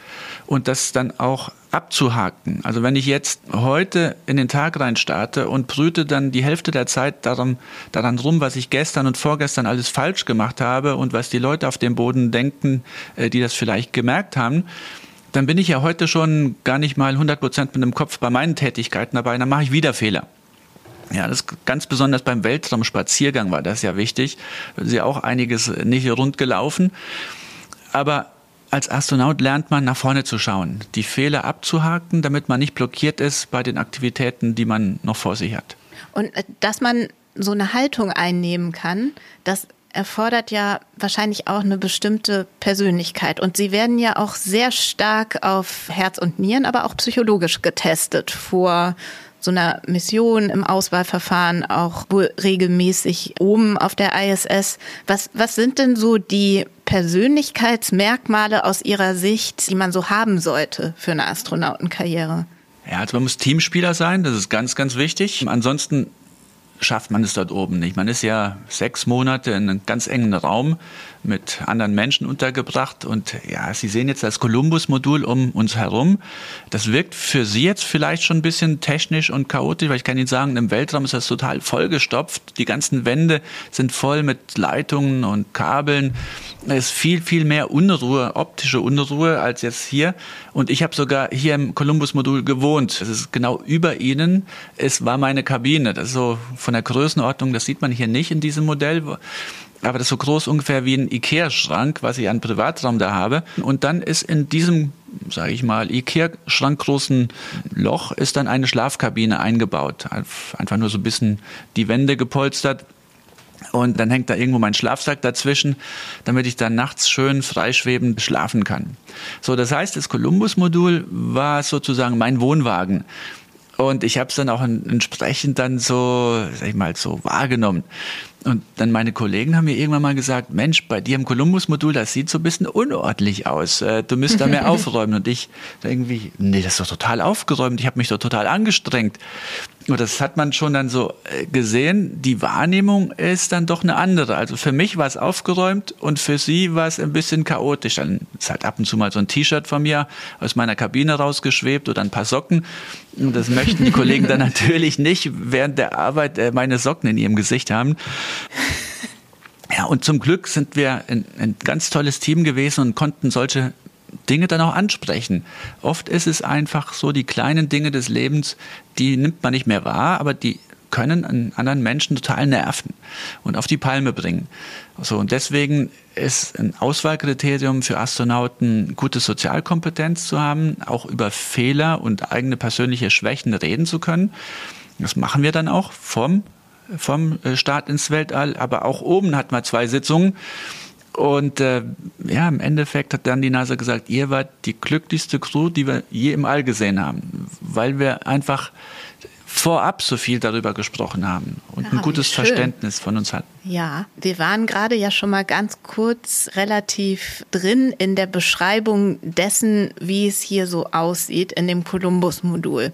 und das dann auch abzuhaken. Also wenn ich jetzt heute in den Tag rein starte und brüte dann die Hälfte der Zeit daran, daran rum, was ich gestern und vorgestern alles falsch gemacht habe und was die Leute auf dem Boden denken, äh, die das vielleicht gemerkt haben, dann bin ich ja heute schon gar nicht mal 100 Prozent mit dem Kopf bei meinen Tätigkeiten dabei, dann mache ich wieder Fehler. Ja, das ganz besonders beim Weltraumspaziergang war das ja wichtig. Da ist ja auch einiges nicht rund gelaufen. Aber als Astronaut lernt man nach vorne zu schauen, die Fehler abzuhaken, damit man nicht blockiert ist bei den Aktivitäten, die man noch vor sich hat. Und äh, dass man so eine Haltung einnehmen kann, das erfordert ja wahrscheinlich auch eine bestimmte Persönlichkeit. Und sie werden ja auch sehr stark auf Herz und Nieren, aber auch psychologisch getestet vor so einer Mission im Auswahlverfahren, auch regelmäßig oben auf der ISS. Was, was sind denn so die Persönlichkeitsmerkmale aus Ihrer Sicht, die man so haben sollte für eine Astronautenkarriere? Ja, also man muss Teamspieler sein, das ist ganz, ganz wichtig. Ansonsten schafft man es dort oben nicht. Man ist ja sechs Monate in einem ganz engen Raum mit anderen Menschen untergebracht und ja, Sie sehen jetzt das Columbus-Modul um uns herum. Das wirkt für Sie jetzt vielleicht schon ein bisschen technisch und chaotisch, weil ich kann Ihnen sagen, im Weltraum ist das total vollgestopft. Die ganzen Wände sind voll mit Leitungen und Kabeln. Es ist viel, viel mehr Unruhe, optische Unruhe als jetzt hier. Und ich habe sogar hier im Columbus-Modul gewohnt. Es ist genau über Ihnen. Es war meine Kabine. Das ist so von der Größenordnung, das sieht man hier nicht in diesem Modell. Aber das ist so groß ungefähr wie ein Ikea-Schrank, was ich an Privatraum da habe. Und dann ist in diesem, sage ich mal, Ikea-Schrank großen Loch ist dann eine Schlafkabine eingebaut. Einfach nur so ein bisschen die Wände gepolstert. Und dann hängt da irgendwo mein Schlafsack dazwischen, damit ich dann nachts schön freischwebend schlafen kann. So, das heißt, das Columbus-Modul war sozusagen mein Wohnwagen. Und ich habe es dann auch entsprechend dann so, sag ich mal, so wahrgenommen. Und dann meine Kollegen haben mir irgendwann mal gesagt, Mensch, bei dir im Columbus-Modul, das sieht so ein bisschen unordentlich aus. Äh, Du müsst da mehr aufräumen. Und ich irgendwie, nee, das ist doch total aufgeräumt. Ich habe mich doch total angestrengt. Und das hat man schon dann so äh, gesehen. Die Wahrnehmung ist dann doch eine andere. Also für mich war es aufgeräumt und für sie war es ein bisschen chaotisch. Dann ist halt ab und zu mal so ein T-Shirt von mir aus meiner Kabine rausgeschwebt oder ein paar Socken. Und das möchten die Kollegen dann natürlich nicht während der Arbeit äh, meine Socken in ihrem Gesicht haben. Ja, und zum Glück sind wir ein, ein ganz tolles Team gewesen und konnten solche Dinge dann auch ansprechen. Oft ist es einfach so, die kleinen Dinge des Lebens, die nimmt man nicht mehr wahr, aber die können einen anderen Menschen total nerven und auf die Palme bringen. So, und deswegen ist ein Auswahlkriterium für Astronauten gute Sozialkompetenz zu haben, auch über Fehler und eigene persönliche Schwächen reden zu können. Das machen wir dann auch vom, vom Start ins Weltall, aber auch oben hatten wir zwei Sitzungen. Und äh, ja, im Endeffekt hat dann die NASA gesagt, ihr wart die glücklichste Crew, die wir je im All gesehen haben, weil wir einfach vorab so viel darüber gesprochen haben und ja, ein gutes Verständnis von uns hatten. Ja, wir waren gerade ja schon mal ganz kurz relativ drin in der Beschreibung dessen, wie es hier so aussieht in dem Columbus-Modul.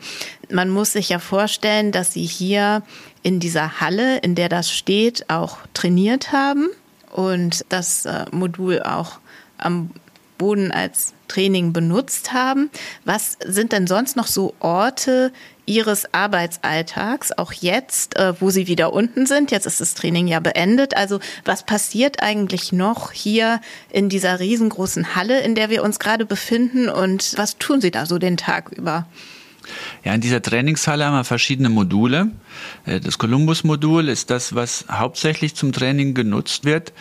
Man muss sich ja vorstellen, dass Sie hier in dieser Halle, in der das steht, auch trainiert haben und das äh, Modul auch am Boden als Training benutzt haben. Was sind denn sonst noch so Orte Ihres Arbeitsalltags, auch jetzt, äh, wo Sie wieder unten sind? Jetzt ist das Training ja beendet. Also was passiert eigentlich noch hier in dieser riesengroßen Halle, in der wir uns gerade befinden? Und was tun Sie da so den Tag über? Ja, in dieser Trainingshalle haben wir verschiedene Module. Äh, das Columbus-Modul ist das, was hauptsächlich zum Training genutzt wird.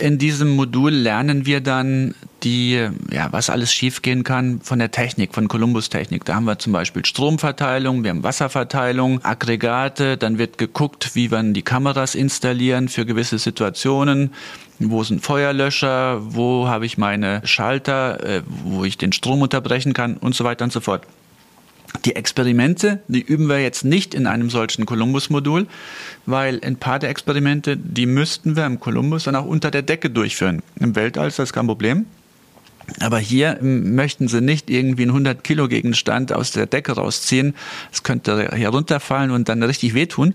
In diesem Modul lernen wir dann die, ja, was alles schiefgehen kann von der Technik, von Columbus-Technik. Da haben wir zum Beispiel Stromverteilung, wir haben Wasserverteilung, Aggregate, dann wird geguckt, wie man die Kameras installieren für gewisse Situationen. Wo sind Feuerlöscher? Wo habe ich meine Schalter, äh, wo ich den Strom unterbrechen kann und so weiter und so fort. Die Experimente, die üben wir jetzt nicht in einem solchen Columbus-Modul, weil ein paar der Experimente, die müssten wir im Columbus dann auch unter der Decke durchführen. Im Weltall ist das kein Problem. Aber hier möchten sie nicht irgendwie einen 100 Kilo Gegenstand aus der Decke rausziehen. Es könnte herunterfallen und dann richtig wehtun.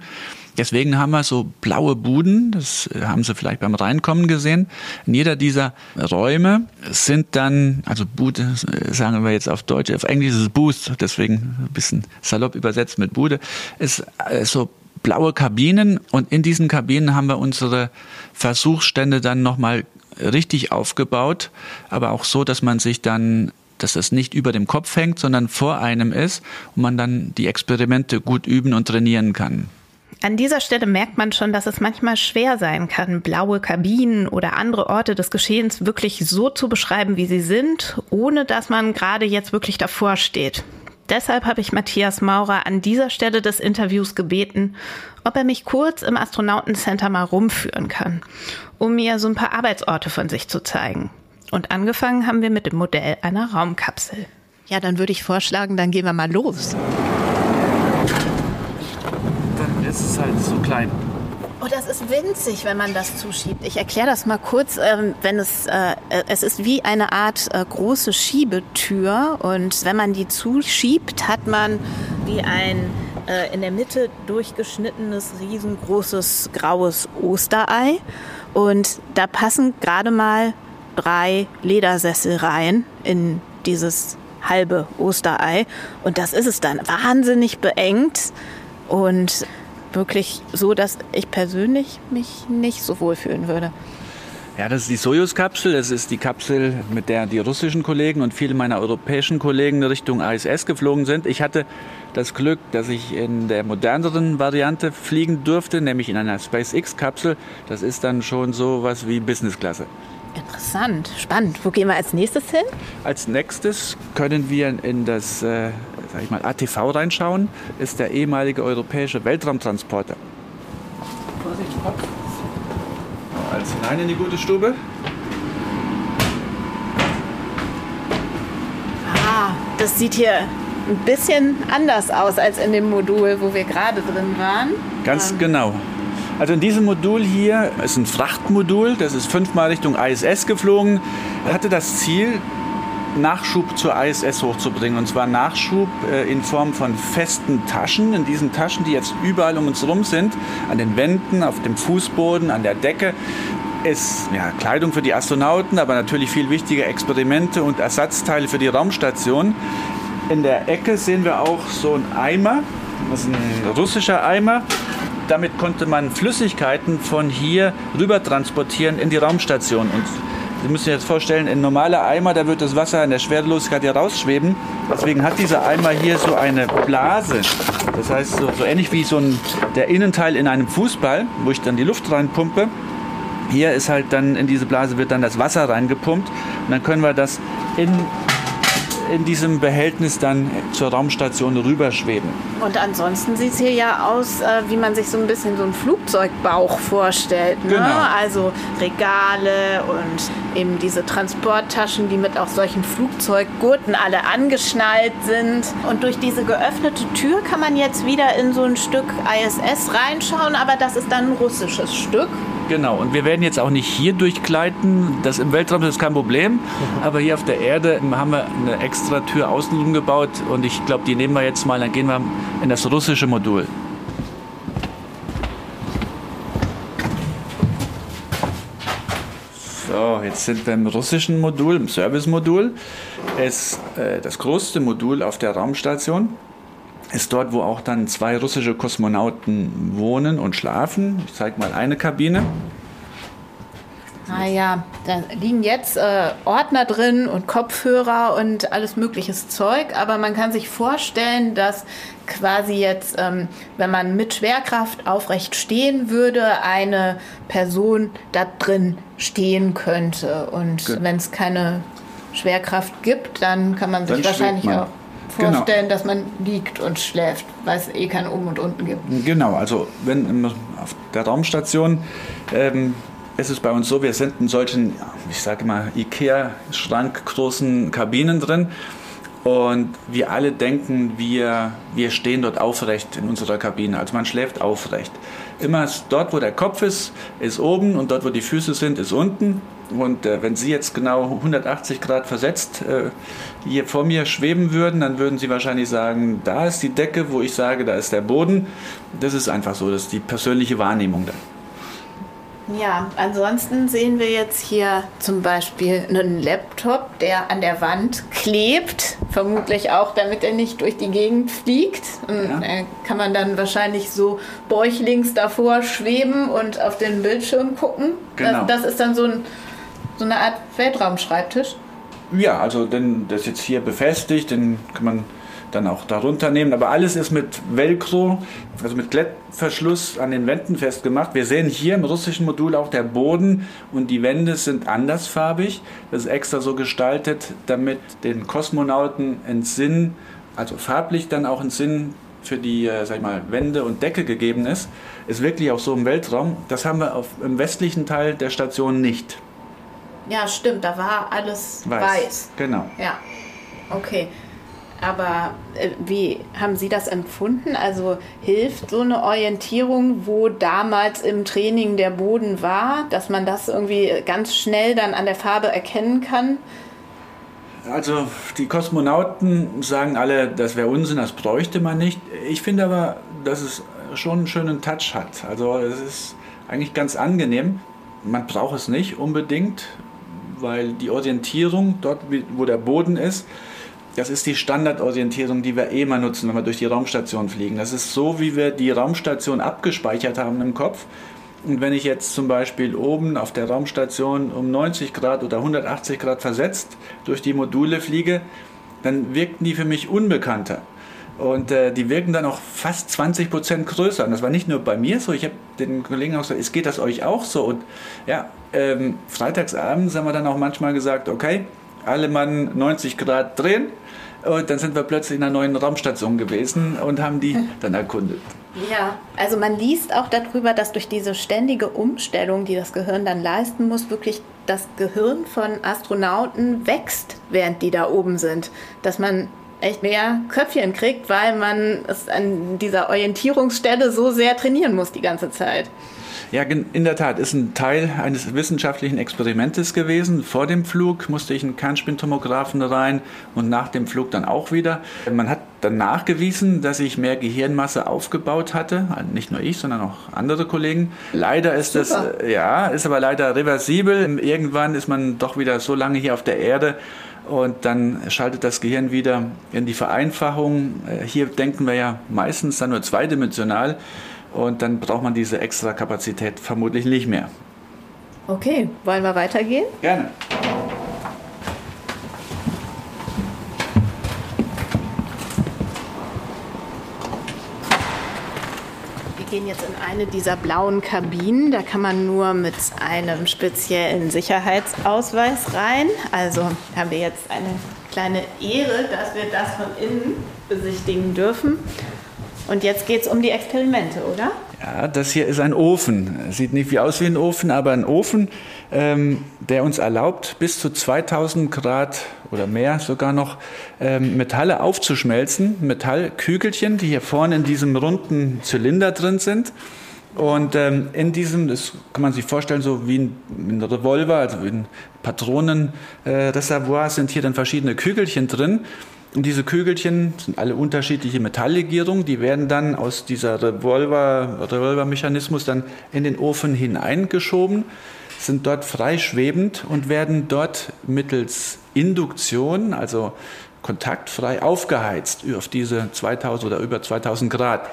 Deswegen haben wir so blaue Buden, das haben Sie vielleicht beim Reinkommen gesehen. In jeder dieser Räume sind dann, also Bude sagen wir jetzt auf Deutsch, auf Englisch ist es Boost, deswegen ein bisschen salopp übersetzt mit Bude, ist äh, so blaue Kabinen und in diesen Kabinen haben wir unsere Versuchsstände dann nochmal richtig aufgebaut, aber auch so, dass man sich dann dass es nicht über dem Kopf hängt, sondern vor einem ist und man dann die Experimente gut üben und trainieren kann. An dieser Stelle merkt man schon, dass es manchmal schwer sein kann, blaue Kabinen oder andere Orte des Geschehens wirklich so zu beschreiben, wie sie sind, ohne dass man gerade jetzt wirklich davor steht. Deshalb habe ich Matthias Maurer an dieser Stelle des Interviews gebeten, ob er mich kurz im Astronautencenter mal rumführen kann, um mir so ein paar Arbeitsorte von sich zu zeigen. Und angefangen haben wir mit dem Modell einer Raumkapsel. Ja, dann würde ich vorschlagen, dann gehen wir mal los ist es halt so klein. Oh, das ist winzig, wenn man das zuschiebt. Ich erkläre das mal kurz. Ähm, wenn es, äh, es ist wie eine Art äh, große Schiebetür und wenn man die zuschiebt, hat man wie ein äh, in der Mitte durchgeschnittenes, riesengroßes graues Osterei und da passen gerade mal drei Ledersessel rein in dieses halbe Osterei und das ist es dann. Wahnsinnig beengt und wirklich so, dass ich persönlich mich nicht so wohl fühlen würde. Ja, das ist die Sojus-Kapsel. Das ist die Kapsel, mit der die russischen Kollegen und viele meiner europäischen Kollegen Richtung ISS geflogen sind. Ich hatte das Glück, dass ich in der moderneren Variante fliegen durfte, nämlich in einer SpaceX-Kapsel. Das ist dann schon so was wie Business-Klasse. Interessant, spannend. Wo gehen wir als nächstes hin? Als nächstes können wir in das äh, sag ich mal, ATV reinschauen, ist der ehemalige europäische Weltraumtransporter. Vorsicht, Kopf. Als hinein in die gute Stube. Ah, das sieht hier ein bisschen anders aus als in dem Modul, wo wir gerade drin waren. Ganz ähm. genau. Also in diesem Modul hier ist ein Frachtmodul, das ist fünfmal Richtung ISS geflogen. Er hatte das Ziel, Nachschub zur ISS hochzubringen. Und zwar Nachschub äh, in Form von festen Taschen. In diesen Taschen, die jetzt überall um uns herum sind, an den Wänden, auf dem Fußboden, an der Decke, ist ja, Kleidung für die Astronauten, aber natürlich viel wichtiger Experimente und Ersatzteile für die Raumstation. In der Ecke sehen wir auch so einen Eimer, das ist ein russischer Eimer. Damit konnte man Flüssigkeiten von hier rüber transportieren in die Raumstation. Und Sie müssen sich jetzt vorstellen, ein normaler Eimer, da wird das Wasser in der Schwerelosigkeit ja rausschweben. Deswegen hat dieser Eimer hier so eine Blase. Das heißt, so, so ähnlich wie so ein, der Innenteil in einem Fußball, wo ich dann die Luft reinpumpe. Hier ist halt dann in diese Blase wird dann das Wasser reingepumpt und dann können wir das in in diesem Behältnis dann zur Raumstation rüberschweben. Und ansonsten sieht es hier ja aus, äh, wie man sich so ein bisschen so einen Flugzeugbauch vorstellt. Ne? Genau. Also Regale und eben diese Transporttaschen, die mit auch solchen Flugzeuggurten alle angeschnallt sind. Und durch diese geöffnete Tür kann man jetzt wieder in so ein Stück ISS reinschauen, aber das ist dann ein russisches Stück. Genau, und wir werden jetzt auch nicht hier durchgleiten. Das im Weltraum ist kein Problem. Aber hier auf der Erde haben wir eine extra Tür außenrum gebaut. Und ich glaube, die nehmen wir jetzt mal. Dann gehen wir in das russische Modul. So, jetzt sind wir im russischen Modul, im Service-Modul. Es äh, das größte Modul auf der Raumstation ist dort, wo auch dann zwei russische Kosmonauten wohnen und schlafen. Ich zeige mal eine Kabine. Ah ja, da liegen jetzt äh, Ordner drin und Kopfhörer und alles mögliches Zeug, aber man kann sich vorstellen, dass quasi jetzt, ähm, wenn man mit Schwerkraft aufrecht stehen würde, eine Person da drin stehen könnte. Und wenn es keine Schwerkraft gibt, dann kann man sich dann wahrscheinlich man. auch. Vorstellen, genau. dass man liegt und schläft, weil es eh kein Oben und Unten gibt. Genau, also wenn auf der Raumstation ähm, ist es bei uns so, wir sind in solchen, ich sage mal, Ikea-Schrank großen Kabinen drin. Und wir alle denken, wir, wir stehen dort aufrecht in unserer Kabine. Also man schläft aufrecht. Immer dort, wo der Kopf ist, ist oben und dort, wo die Füße sind, ist unten. Und äh, wenn Sie jetzt genau 180 Grad versetzt äh, hier vor mir schweben würden, dann würden Sie wahrscheinlich sagen, da ist die Decke, wo ich sage, da ist der Boden. Das ist einfach so, das ist die persönliche Wahrnehmung da. Ja, ansonsten sehen wir jetzt hier zum Beispiel einen Laptop, der an der Wand klebt, vermutlich auch, damit er nicht durch die Gegend fliegt. Ja. kann man dann wahrscheinlich so bäuchlings davor schweben und auf den Bildschirm gucken. Genau. Das, das ist dann so, ein, so eine Art Weltraumschreibtisch. Ja, also denn das jetzt hier befestigt, den kann man dann auch darunter nehmen. Aber alles ist mit Velcro, also mit Klettverschluss an den Wänden festgemacht. Wir sehen hier im russischen Modul auch der Boden und die Wände sind andersfarbig. Das ist extra so gestaltet, damit den Kosmonauten ein Sinn, also farblich dann auch ein Sinn für die äh, sag ich mal, Wände und Decke gegeben ist, ist wirklich auch so im Weltraum. Das haben wir auf, im westlichen Teil der Station nicht. Ja, stimmt, da war alles weiß. weiß. Genau. Ja, okay. Aber äh, wie haben Sie das empfunden? Also hilft so eine Orientierung, wo damals im Training der Boden war, dass man das irgendwie ganz schnell dann an der Farbe erkennen kann? Also die Kosmonauten sagen alle, das wäre Unsinn, das bräuchte man nicht. Ich finde aber, dass es schon einen schönen Touch hat. Also es ist eigentlich ganz angenehm. Man braucht es nicht unbedingt, weil die Orientierung dort, wo der Boden ist, das ist die Standardorientierung, die wir eh mal nutzen, wenn wir durch die Raumstation fliegen. Das ist so, wie wir die Raumstation abgespeichert haben im Kopf. Und wenn ich jetzt zum Beispiel oben auf der Raumstation um 90 Grad oder 180 Grad versetzt durch die Module fliege, dann wirkten die für mich unbekannter. Und äh, die wirken dann auch fast 20 Prozent größer. Und das war nicht nur bei mir so. Ich habe den Kollegen auch gesagt, es geht das euch auch so. Und ja, ähm, freitagsabends haben wir dann auch manchmal gesagt, okay, alle Mann 90 Grad drehen und dann sind wir plötzlich in einer neuen Raumstation gewesen und haben die dann erkundet. Ja, also man liest auch darüber, dass durch diese ständige Umstellung, die das Gehirn dann leisten muss, wirklich das Gehirn von Astronauten wächst, während die da oben sind. Dass man echt mehr Köpfchen kriegt, weil man es an dieser Orientierungsstelle so sehr trainieren muss die ganze Zeit. Ja, in der Tat, ist ein Teil eines wissenschaftlichen Experimentes gewesen. Vor dem Flug musste ich einen Kernspintomographen rein und nach dem Flug dann auch wieder. Man hat dann nachgewiesen, dass ich mehr Gehirnmasse aufgebaut hatte. Also nicht nur ich, sondern auch andere Kollegen. Leider ist Super. das, ja, ist aber leider reversibel. Irgendwann ist man doch wieder so lange hier auf der Erde, und dann schaltet das Gehirn wieder in die Vereinfachung. Äh, hier denken wir ja meistens dann nur zweidimensional und dann braucht man diese extra Kapazität vermutlich nicht mehr. Okay, wollen wir weitergehen? Gerne. Wir gehen jetzt in eine dieser blauen Kabinen. Da kann man nur mit einem speziellen Sicherheitsausweis rein. Also haben wir jetzt eine kleine Ehre, dass wir das von innen besichtigen dürfen. Und jetzt geht es um die Experimente, oder? Ja, das hier ist ein Ofen. Sieht nicht wie aus wie ein Ofen, aber ein Ofen, ähm, der uns erlaubt, bis zu 2000 Grad oder mehr sogar noch ähm, Metalle aufzuschmelzen. Metallkügelchen, die hier vorne in diesem runden Zylinder drin sind. Und ähm, in diesem, das kann man sich vorstellen, so wie ein, ein Revolver, also wie ein Patronenreservoir, äh, sind hier dann verschiedene Kügelchen drin. Und diese Kügelchen sind alle unterschiedliche Metalllegierungen, die werden dann aus dieser Revolver, Revolvermechanismus dann in den Ofen hineingeschoben, sind dort freischwebend und werden dort mittels Induktion, also kontaktfrei aufgeheizt auf diese 2000 oder über 2000 Grad.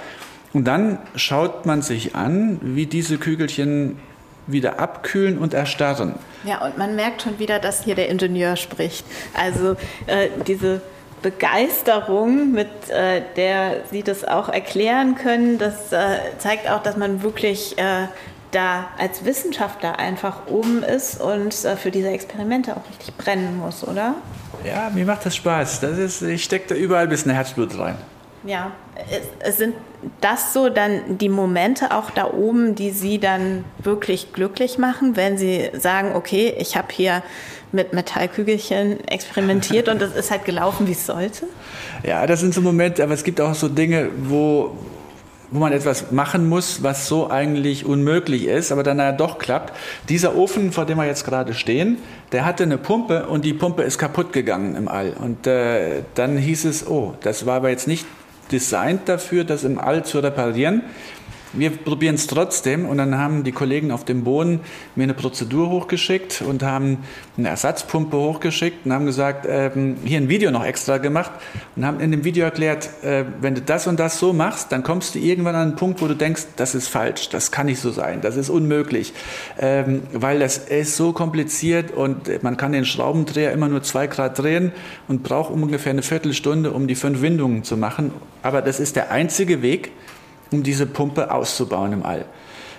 Und dann schaut man sich an, wie diese Kügelchen wieder abkühlen und erstarren. Ja, und man merkt schon wieder, dass hier der Ingenieur spricht. Also äh, diese Begeisterung, mit äh, der Sie das auch erklären können, das äh, zeigt auch, dass man wirklich äh, da als Wissenschaftler einfach oben ist und äh, für diese Experimente auch richtig brennen muss, oder? Ja, mir macht das Spaß. Das ist, ich stecke da überall ein bisschen Herzblut rein. Ja, sind das so dann die Momente auch da oben, die Sie dann wirklich glücklich machen, wenn Sie sagen, okay, ich habe hier mit Metallkügelchen experimentiert und das ist halt gelaufen, wie es sollte? Ja, das sind so Momente, aber es gibt auch so Dinge, wo, wo man etwas machen muss, was so eigentlich unmöglich ist, aber dann ja doch klappt. Dieser Ofen, vor dem wir jetzt gerade stehen, der hatte eine Pumpe und die Pumpe ist kaputt gegangen im All. Und äh, dann hieß es, oh, das war aber jetzt nicht designt dafür, das im All zu reparieren wir probieren es trotzdem. Und dann haben die Kollegen auf dem Boden mir eine Prozedur hochgeschickt und haben eine Ersatzpumpe hochgeschickt und haben gesagt, ähm, hier ein Video noch extra gemacht und haben in dem Video erklärt, äh, wenn du das und das so machst, dann kommst du irgendwann an einen Punkt, wo du denkst, das ist falsch, das kann nicht so sein, das ist unmöglich, ähm, weil das ist so kompliziert und man kann den Schraubendreher immer nur zwei Grad drehen und braucht ungefähr eine Viertelstunde, um die fünf Windungen zu machen. Aber das ist der einzige Weg, um diese Pumpe auszubauen im All.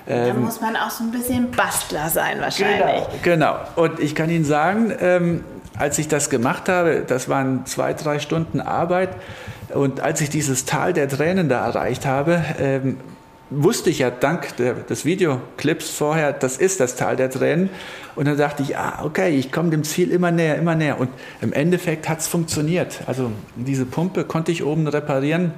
Da ähm, muss man auch so ein bisschen Bastler sein wahrscheinlich. Genau, genau. Und ich kann Ihnen sagen, ähm, als ich das gemacht habe, das waren zwei, drei Stunden Arbeit. Und als ich dieses Tal der Tränen da erreicht habe, ähm, wusste ich ja dank der, des Videoclips vorher, das ist das Tal der Tränen. Und dann dachte ich, ah, okay, ich komme dem Ziel immer näher, immer näher. Und im Endeffekt hat es funktioniert. Also diese Pumpe konnte ich oben reparieren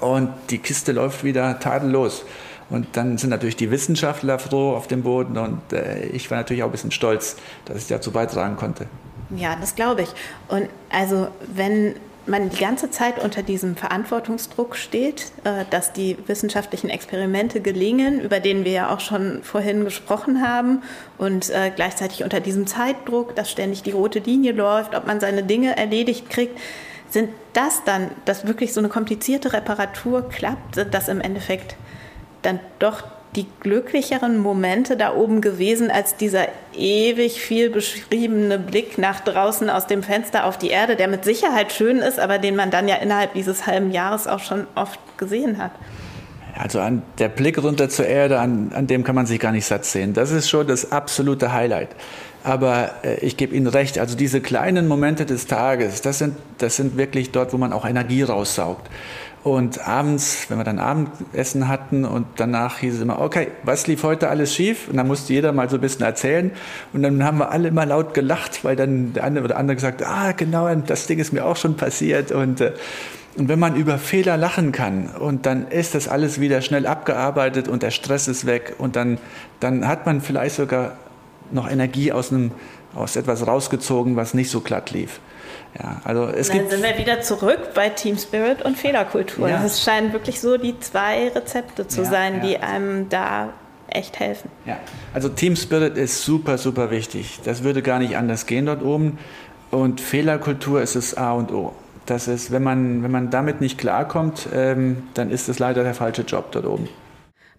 und die Kiste läuft wieder tadellos. Und dann sind natürlich die Wissenschaftler froh auf dem Boden und äh, ich war natürlich auch ein bisschen stolz, dass ich dazu beitragen konnte. Ja, das glaube ich. Und also wenn man die ganze Zeit unter diesem Verantwortungsdruck steht, äh, dass die wissenschaftlichen Experimente gelingen, über den wir ja auch schon vorhin gesprochen haben, und äh, gleichzeitig unter diesem Zeitdruck, dass ständig die rote Linie läuft, ob man seine Dinge erledigt kriegt, sind das dann, dass wirklich so eine komplizierte Reparatur klappt, sind das im Endeffekt dann doch die glücklicheren Momente da oben gewesen, als dieser ewig viel beschriebene Blick nach draußen aus dem Fenster auf die Erde, der mit Sicherheit schön ist, aber den man dann ja innerhalb dieses halben Jahres auch schon oft gesehen hat. Also an der Blick runter zur Erde, an, an dem kann man sich gar nicht satt sehen. Das ist schon das absolute Highlight. Aber äh, ich gebe Ihnen recht, also diese kleinen Momente des Tages, das sind, das sind wirklich dort, wo man auch Energie raussaugt. Und abends, wenn wir dann Abendessen hatten und danach hieß es immer, okay, was lief heute alles schief? Und dann musste jeder mal so ein bisschen erzählen. Und dann haben wir alle immer laut gelacht, weil dann der eine oder andere gesagt, ah, genau, das Ding ist mir auch schon passiert. Und, äh, und wenn man über Fehler lachen kann und dann ist das alles wieder schnell abgearbeitet und der Stress ist weg und dann, dann hat man vielleicht sogar noch Energie aus, einem, aus etwas rausgezogen, was nicht so glatt lief. Ja, also es Dann gibt sind wir wieder zurück bei Team Spirit und Fehlerkultur. Ja. Es scheinen wirklich so die zwei Rezepte zu ja, sein, ja. die einem da echt helfen. Ja, also Team Spirit ist super, super wichtig. Das würde gar nicht anders gehen dort oben. Und Fehlerkultur ist das A und O. Das ist, wenn man, wenn man damit nicht klarkommt, ähm, dann ist das leider der falsche Job dort oben.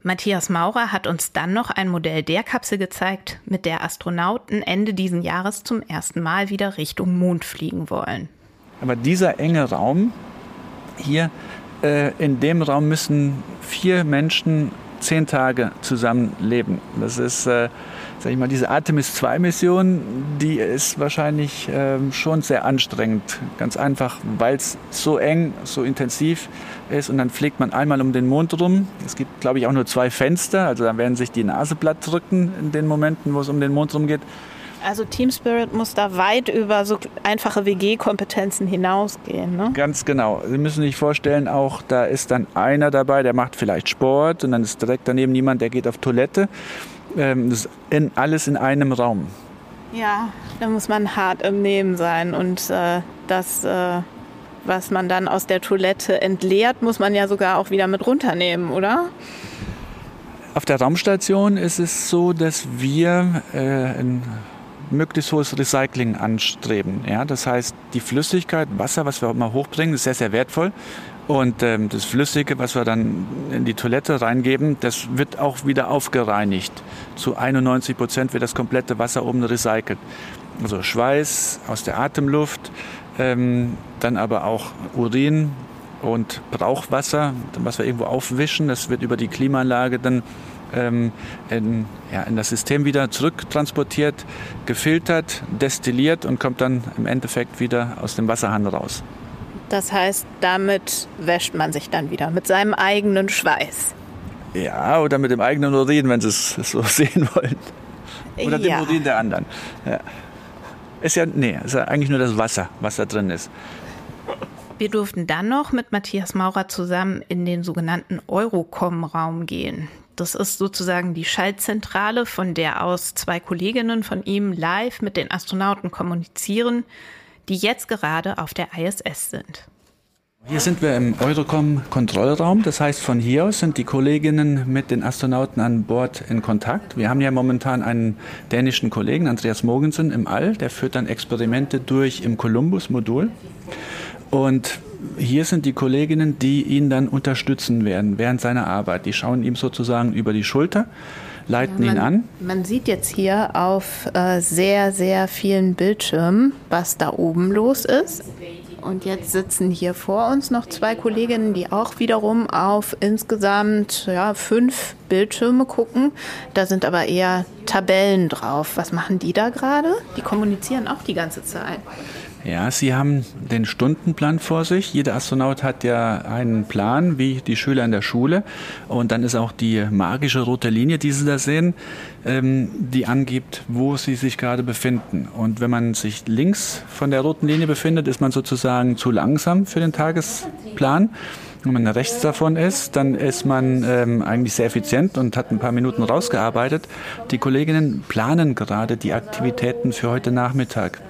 Matthias Maurer hat uns dann noch ein Modell der Kapsel gezeigt, mit der Astronauten Ende diesen Jahres zum ersten Mal wieder Richtung Mond fliegen wollen. Aber dieser enge Raum hier, äh, in dem Raum müssen vier Menschen zehn Tage zusammenleben. Das ist, äh, sag ich mal, diese Artemis 2 Mission, die ist wahrscheinlich äh, schon sehr anstrengend. Ganz einfach, weil es so eng, so intensiv ist und dann fliegt man einmal um den Mond rum. Es gibt, glaube ich, auch nur zwei Fenster, also da werden sich die Nase platt drücken in den Momenten, wo es um den Mond rumgeht. Also Team Spirit muss da weit über so einfache WG-Kompetenzen hinausgehen. Ne? Ganz genau. Sie müssen sich vorstellen, auch da ist dann einer dabei, der macht vielleicht Sport und dann ist direkt daneben jemand, der geht auf Toilette. Ähm, das ist in, alles in einem Raum. Ja, da muss man hart im Nehmen sein und äh, das, äh, was man dann aus der Toilette entleert, muss man ja sogar auch wieder mit runternehmen, oder? Auf der Raumstation ist es so, dass wir äh, in möglichst hohes Recycling anstreben. Ja, das heißt, die Flüssigkeit, Wasser, was wir auch mal hochbringen, ist sehr, sehr wertvoll. Und ähm, das Flüssige, was wir dann in die Toilette reingeben, das wird auch wieder aufgereinigt. Zu 91 Prozent wird das komplette Wasser oben recycelt. Also Schweiß aus der Atemluft, ähm, dann aber auch Urin und Brauchwasser, was wir irgendwo aufwischen. Das wird über die Klimaanlage dann ähm, in, ja, in das System wieder zurücktransportiert, gefiltert, destilliert und kommt dann im Endeffekt wieder aus dem Wasserhahn raus. Das heißt, damit wäscht man sich dann wieder mit seinem eigenen Schweiß. Ja, oder mit dem eigenen Urin, wenn Sie es so sehen wollen. Oder ja. dem Urin der anderen. Ja. Ist ja, nee, ist ja eigentlich nur das Wasser, was da drin ist. Wir durften dann noch mit Matthias Maurer zusammen in den sogenannten Eurocom-Raum gehen. Das ist sozusagen die Schaltzentrale, von der aus zwei Kolleginnen von ihm live mit den Astronauten kommunizieren, die jetzt gerade auf der ISS sind. Hier sind wir im Eurocom-Kontrollraum. Das heißt, von hier aus sind die Kolleginnen mit den Astronauten an Bord in Kontakt. Wir haben ja momentan einen dänischen Kollegen, Andreas Mogensen, im All. Der führt dann Experimente durch im Columbus-Modul. Und hier sind die Kolleginnen, die ihn dann unterstützen werden während seiner Arbeit. Die schauen ihm sozusagen über die Schulter, leiten ja, man, ihn an. Man sieht jetzt hier auf äh, sehr, sehr vielen Bildschirmen, was da oben los ist. Und jetzt sitzen hier vor uns noch zwei Kolleginnen, die auch wiederum auf insgesamt ja, fünf Bildschirme gucken. Da sind aber eher Tabellen drauf. Was machen die da gerade? Die kommunizieren auch die ganze Zeit. Ja, Sie haben den Stundenplan vor sich. Jeder Astronaut hat ja einen Plan, wie die Schüler in der Schule. Und dann ist auch die magische rote Linie, die Sie da sehen, ähm, die angibt, wo Sie sich gerade befinden. Und wenn man sich links von der roten Linie befindet, ist man sozusagen zu langsam für den Tagesplan. Wenn man rechts davon ist, dann ist man ähm, eigentlich sehr effizient und hat ein paar Minuten rausgearbeitet. Die Kolleginnen planen gerade die Aktivitäten für heute Nachmittag.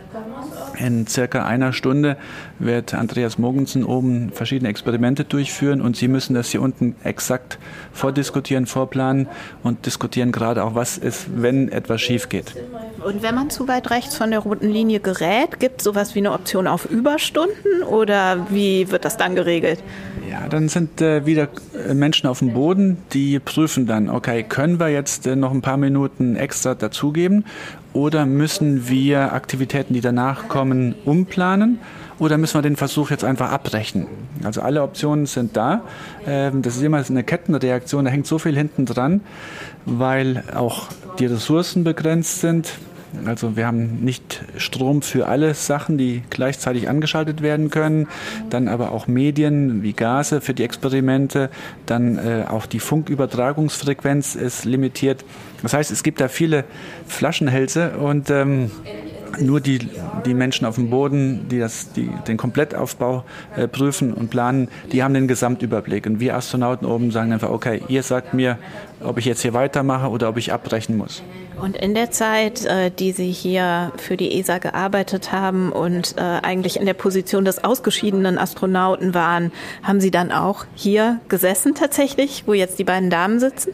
In circa einer Stunde wird Andreas Mogensen oben verschiedene Experimente durchführen und Sie müssen das hier unten exakt vordiskutieren, vorplanen und diskutieren gerade auch, was ist, wenn etwas schief geht. Und wenn man zu weit rechts von der roten Linie gerät, gibt es sowas wie eine Option auf Überstunden oder wie wird das dann geregelt? Ja, dann sind äh, wieder Menschen auf dem Boden, die prüfen dann, okay, können wir jetzt äh, noch ein paar Minuten extra dazugeben oder müssen wir Aktivitäten, die danach kommen, umplanen? Oder müssen wir den Versuch jetzt einfach abbrechen? Also alle Optionen sind da. Ähm, das ist immer eine Kettenreaktion, da hängt so viel hinten dran, weil auch die Ressourcen begrenzt sind. Also wir haben nicht Strom für alle Sachen, die gleichzeitig angeschaltet werden können. Dann aber auch Medien wie Gase für die Experimente. Dann äh, auch die Funkübertragungsfrequenz ist limitiert. Das heißt, es gibt da viele Flaschenhälse und ähm, nur die, die Menschen auf dem Boden, die, das, die den Komplettaufbau äh, prüfen und planen, die haben den Gesamtüberblick. Und wir Astronauten oben sagen einfach, okay, ihr sagt mir, ob ich jetzt hier weitermache oder ob ich abbrechen muss. Und in der Zeit, äh, die Sie hier für die ESA gearbeitet haben und äh, eigentlich in der Position des ausgeschiedenen Astronauten waren, haben Sie dann auch hier gesessen tatsächlich, wo jetzt die beiden Damen sitzen?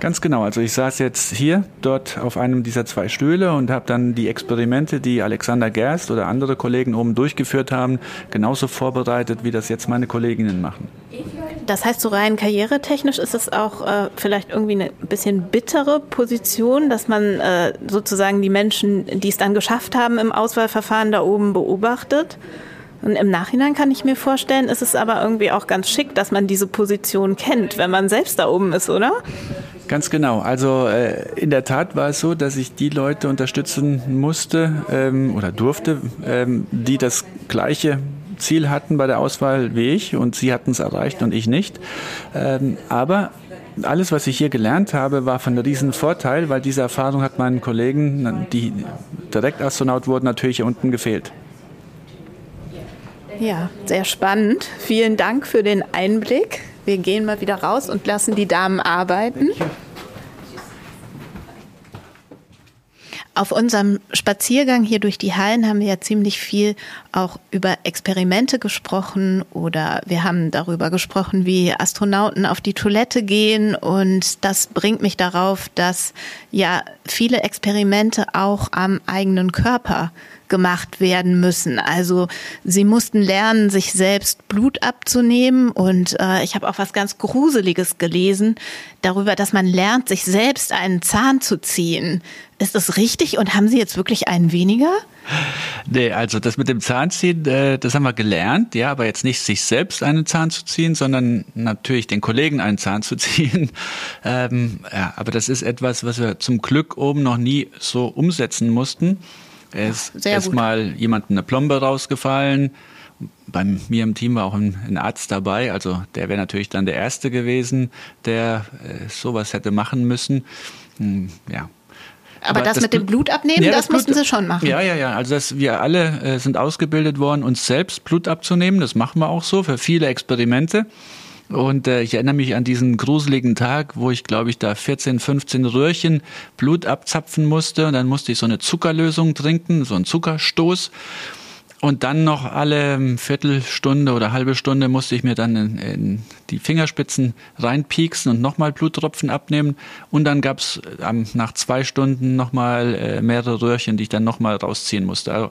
Ganz genau. Also ich saß jetzt hier, dort auf einem dieser zwei Stühle und habe dann die Experimente, die Alexander Gerst oder andere Kollegen oben durchgeführt haben, genauso vorbereitet, wie das jetzt meine Kolleginnen machen. Das heißt, so rein karrieretechnisch ist es auch äh, vielleicht irgendwie eine bisschen bittere Position, dass man äh, sozusagen die Menschen, die es dann geschafft haben im Auswahlverfahren da oben beobachtet? Und im Nachhinein kann ich mir vorstellen, ist es aber irgendwie auch ganz schick, dass man diese Position kennt, wenn man selbst da oben ist, oder? Ganz genau. Also äh, in der Tat war es so, dass ich die Leute unterstützen musste ähm, oder durfte, ähm, die das gleiche Ziel hatten bei der Auswahl wie ich und sie hatten es erreicht und ich nicht. Ähm, aber alles, was ich hier gelernt habe, war von riesen Vorteil, weil diese Erfahrung hat meinen Kollegen, die direkt Astronaut wurden, natürlich hier unten gefehlt. Ja, sehr spannend. Vielen Dank für den Einblick. Wir gehen mal wieder raus und lassen die Damen arbeiten. Auf unserem Spaziergang hier durch die Hallen haben wir ja ziemlich viel auch über Experimente gesprochen oder wir haben darüber gesprochen, wie Astronauten auf die Toilette gehen und das bringt mich darauf, dass ja viele Experimente auch am eigenen Körper gemacht werden müssen. Also sie mussten lernen, sich selbst Blut abzunehmen und äh, ich habe auch was ganz Gruseliges gelesen darüber, dass man lernt, sich selbst einen Zahn zu ziehen. Ist das richtig und haben Sie jetzt wirklich einen weniger? Nee, also das mit dem Zahnziehen, äh, das haben wir gelernt, ja, aber jetzt nicht sich selbst einen Zahn zu ziehen, sondern natürlich den Kollegen einen Zahn zu ziehen. Ähm, ja, aber das ist etwas, was wir zum Glück oben noch nie so umsetzen mussten. Es ist erstmal jemandem eine Plombe rausgefallen. Bei mir im Team war auch ein, ein Arzt dabei, also der wäre natürlich dann der Erste gewesen, der äh, sowas hätte machen müssen. Hm, ja, aber, aber das, das, mit dem Blut abnehmen, ja, das, das mussten Sie schon machen. Ja, ja, ja. Also das, wir alle äh, sind ausgebildet worden, uns selbst Blut abzunehmen. Das machen wir auch so für viele Experimente. Und äh, ich erinnere mich an diesen gruseligen Tag, wo ich, glaube ich, da 14, 15 Röhrchen Blut abzapfen musste. Und dann musste ich so eine Zuckerlösung trinken, so einen Zuckerstoß. Und dann noch alle Viertelstunde oder halbe Stunde musste ich mir dann in, in die Fingerspitzen reinpieksen und nochmal Bluttropfen abnehmen. Und dann gab es ähm, nach zwei Stunden nochmal äh, mehrere Röhrchen, die ich dann nochmal rausziehen musste. Also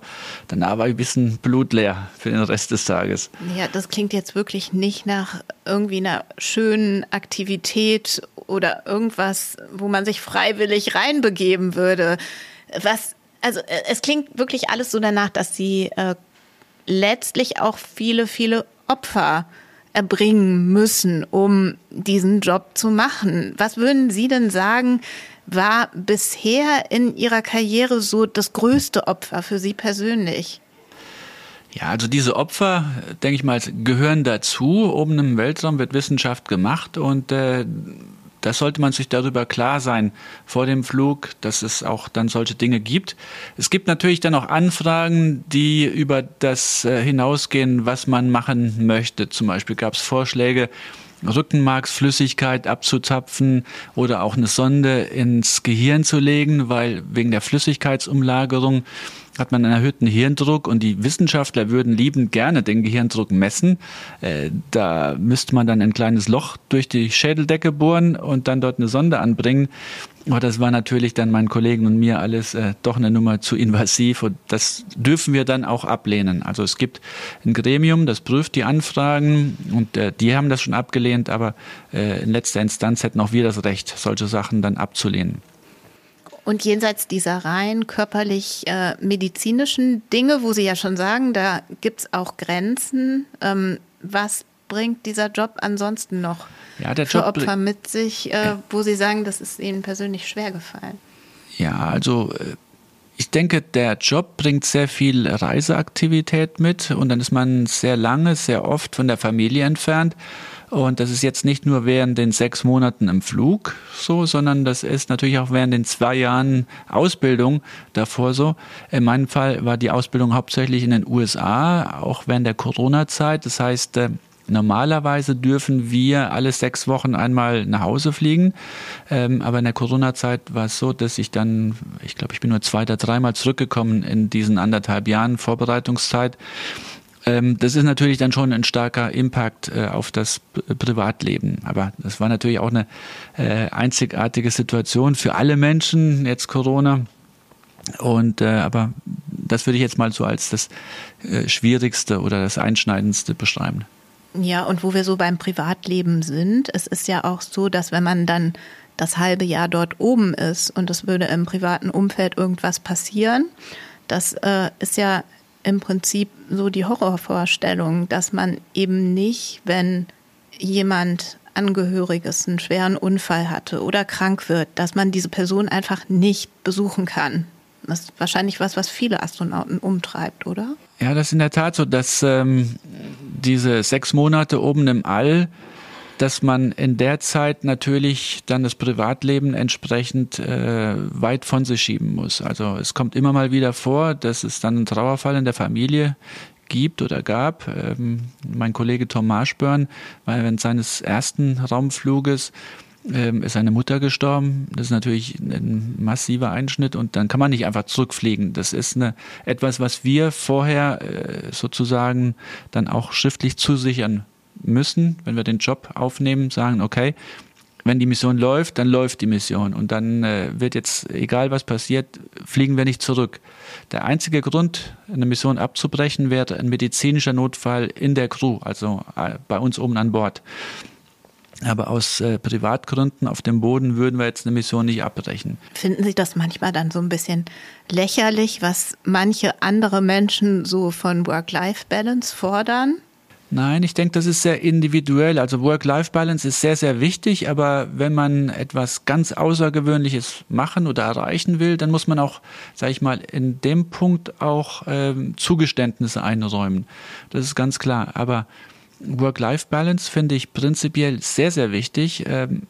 danach war ich ein bisschen blutleer für den Rest des Tages. Ja, das klingt jetzt wirklich nicht nach irgendwie einer schönen Aktivität oder irgendwas, wo man sich freiwillig reinbegeben würde. Was also äh, es klingt wirklich alles so danach, dass sie äh, letztlich auch viele, viele Opfer erbringen müssen, um diesen Job zu machen. Was würden Sie denn sagen, war bisher in Ihrer Karriere so das größte Opfer für Sie persönlich? Ja, also diese Opfer, denke ich mal, gehören dazu. Oben im Weltraum wird Wissenschaft gemacht und äh, das sollte man sich darüber klar sein vor dem Flug, dass es auch dann solche Dinge gibt. Es gibt natürlich dann auch Anfragen, die über das äh, hinausgehen, was man machen möchte. Zum Beispiel gab es Vorschläge, Rückenmarksflüssigkeit abzuzapfen oder auch eine Sonde ins Gehirn zu legen, weil wegen der Flüssigkeitsumlagerung hat man einen erhöhten Hirndruck und die Wissenschaftler würden liebend gerne den Gehirndruck messen. Äh, da müsste man dann ein kleines Loch durch die Schädeldecke bohren und dann dort eine Sonde anbringen. Aber das war natürlich dann meinen Kollegen und mir alles äh, doch eine Nummer zu invasiv und das dürfen wir dann auch ablehnen. Also es gibt ein Gremium, das prüft die Anfragen und äh, die haben das schon abgelehnt, aber äh, in letzter Instanz hätten auch wir das Recht, solche Sachen dann abzulehnen. Und jenseits dieser rein körperlich äh, Dinge, wo Sie ja schon sagen, da gibt es auch Grenzen. Ähm, was bringt dieser Job ansonsten noch ja, der für Job Opfer mit sich, äh, wo Sie sagen, das ist Ihnen persönlich schwer gefallen? Ja, also äh, ich denke, der Job bringt sehr viel Reiseaktivität mit und dann ist man sehr lange, sehr oft von der Familie entfernt. Und das ist jetzt nicht nur während den sechs Monaten im Flug so, sondern das ist natürlich auch während den zwei Jahren Ausbildung davor so. In meinem Fall war die Ausbildung hauptsächlich in den USA, auch während der Corona-Zeit. Das heißt, äh, Normalerweise dürfen wir alle sechs Wochen einmal nach Hause fliegen. Ähm, aber in der Corona-Zeit war es so, dass ich dann, ich glaube, ich bin nur zwei oder dreimal zurückgekommen in diesen anderthalb Jahren Vorbereitungszeit. Ähm, das ist natürlich dann schon ein starker Impact äh, auf das Privatleben. Aber das war natürlich auch eine äh, einzigartige Situation für alle Menschen, jetzt Corona. Und äh, aber das würde ich jetzt mal so als das äh, Schwierigste oder das Einschneidendste beschreiben. Ja, und wo wir so beim Privatleben sind, es ist ja auch so, dass wenn man dann das halbe Jahr dort oben ist und es würde im privaten Umfeld irgendwas passieren, das äh, ist ja im Prinzip so die Horrorvorstellung, dass man eben nicht, wenn jemand Angehöriges einen schweren Unfall hatte oder krank wird, dass man diese Person einfach nicht besuchen kann. Das ist wahrscheinlich was, was viele Astronauten umtreibt, oder? Ja, das ist in der Tat so, dass ähm, diese sechs Monate oben im All, dass man in der Zeit natürlich dann das Privatleben entsprechend äh, weit von sich schieben muss. Also es kommt immer mal wieder vor, dass es dann einen Trauerfall in der Familie gibt oder gab. Ähm, mein Kollege Tom Marshburn war während seines ersten Raumfluges ähm, ist seine Mutter gestorben. Das ist natürlich ein massiver Einschnitt und dann kann man nicht einfach zurückfliegen. Das ist eine, etwas, was wir vorher äh, sozusagen dann auch schriftlich zusichern müssen, wenn wir den Job aufnehmen, sagen, okay, wenn die Mission läuft, dann läuft die Mission und dann äh, wird jetzt, egal was passiert, fliegen wir nicht zurück. Der einzige Grund, eine Mission abzubrechen, wäre ein medizinischer Notfall in der Crew, also äh, bei uns oben an Bord. Aber aus äh, Privatgründen auf dem Boden würden wir jetzt eine Mission nicht abbrechen. Finden Sie das manchmal dann so ein bisschen lächerlich, was manche andere Menschen so von Work-Life-Balance fordern? Nein, ich denke, das ist sehr individuell. Also Work-Life-Balance ist sehr, sehr wichtig, aber wenn man etwas ganz Außergewöhnliches machen oder erreichen will, dann muss man auch, sage ich mal, in dem Punkt auch ähm, Zugeständnisse einräumen. Das ist ganz klar. Aber Work-Life-Balance finde ich prinzipiell sehr, sehr wichtig. Ähm,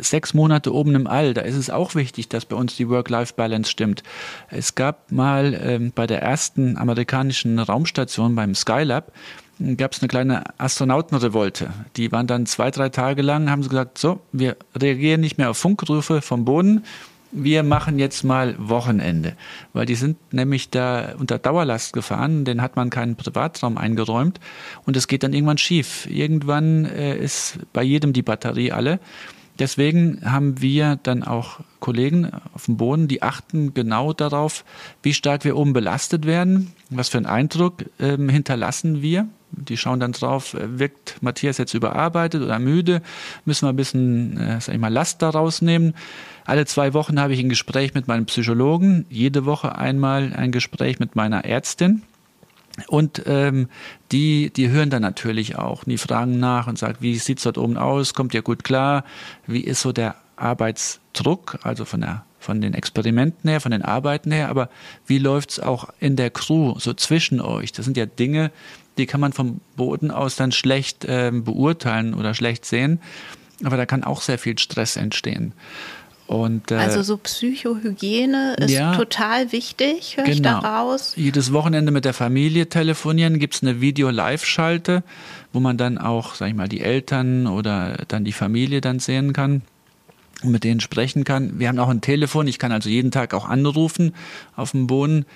sechs Monate oben im All, da ist es auch wichtig, dass bei uns die Work-Life-Balance stimmt. Es gab mal ähm, bei der ersten amerikanischen Raumstation beim Skylab, gab es eine kleine Astronautenrevolte. Die waren dann zwei, drei Tage lang, haben sie gesagt, so, wir reagieren nicht mehr auf Funkrufe vom Boden, wir machen jetzt mal Wochenende, weil die sind nämlich da unter Dauerlast gefahren, den hat man keinen Privatraum eingeräumt und es geht dann irgendwann schief. Irgendwann äh, ist bei jedem die Batterie alle. Deswegen haben wir dann auch Kollegen auf dem Boden, die achten genau darauf, wie stark wir oben belastet werden, was für einen Eindruck ähm, hinterlassen wir die schauen dann drauf, äh, wirkt Matthias jetzt überarbeitet oder müde, müssen wir ein bisschen, äh, sag ich mal, Last daraus nehmen. Alle zwei Wochen habe ich ein Gespräch mit meinem Psychologen, jede Woche einmal ein Gespräch mit meiner Ärztin. Und ähm, die, die hören dann natürlich auch, die fragen nach und sagen, wie sieht's dort oben aus, kommt ihr gut klar, wie ist so der Arbeitsdruck, also von der von den Experimenten her, von den Arbeiten her, aber wie läuft's auch in der Crew, so zwischen euch? Das sind ja Dinge, die kann man vom Boden aus dann schlecht äh, beurteilen oder schlecht sehen. Aber da kann auch sehr viel Stress entstehen. Und, äh, also so Psychohygiene ist ja, total wichtig, höre genau. ich daraus. Jedes Wochenende mit der Familie telefonieren, gibt es eine Video-Live-Schalte, wo man dann auch, sag ich mal, die Eltern oder dann die Familie dann sehen kann und mit denen sprechen kann. Wir haben auch ein Telefon, ich kann also jeden Tag auch anrufen auf dem Boden.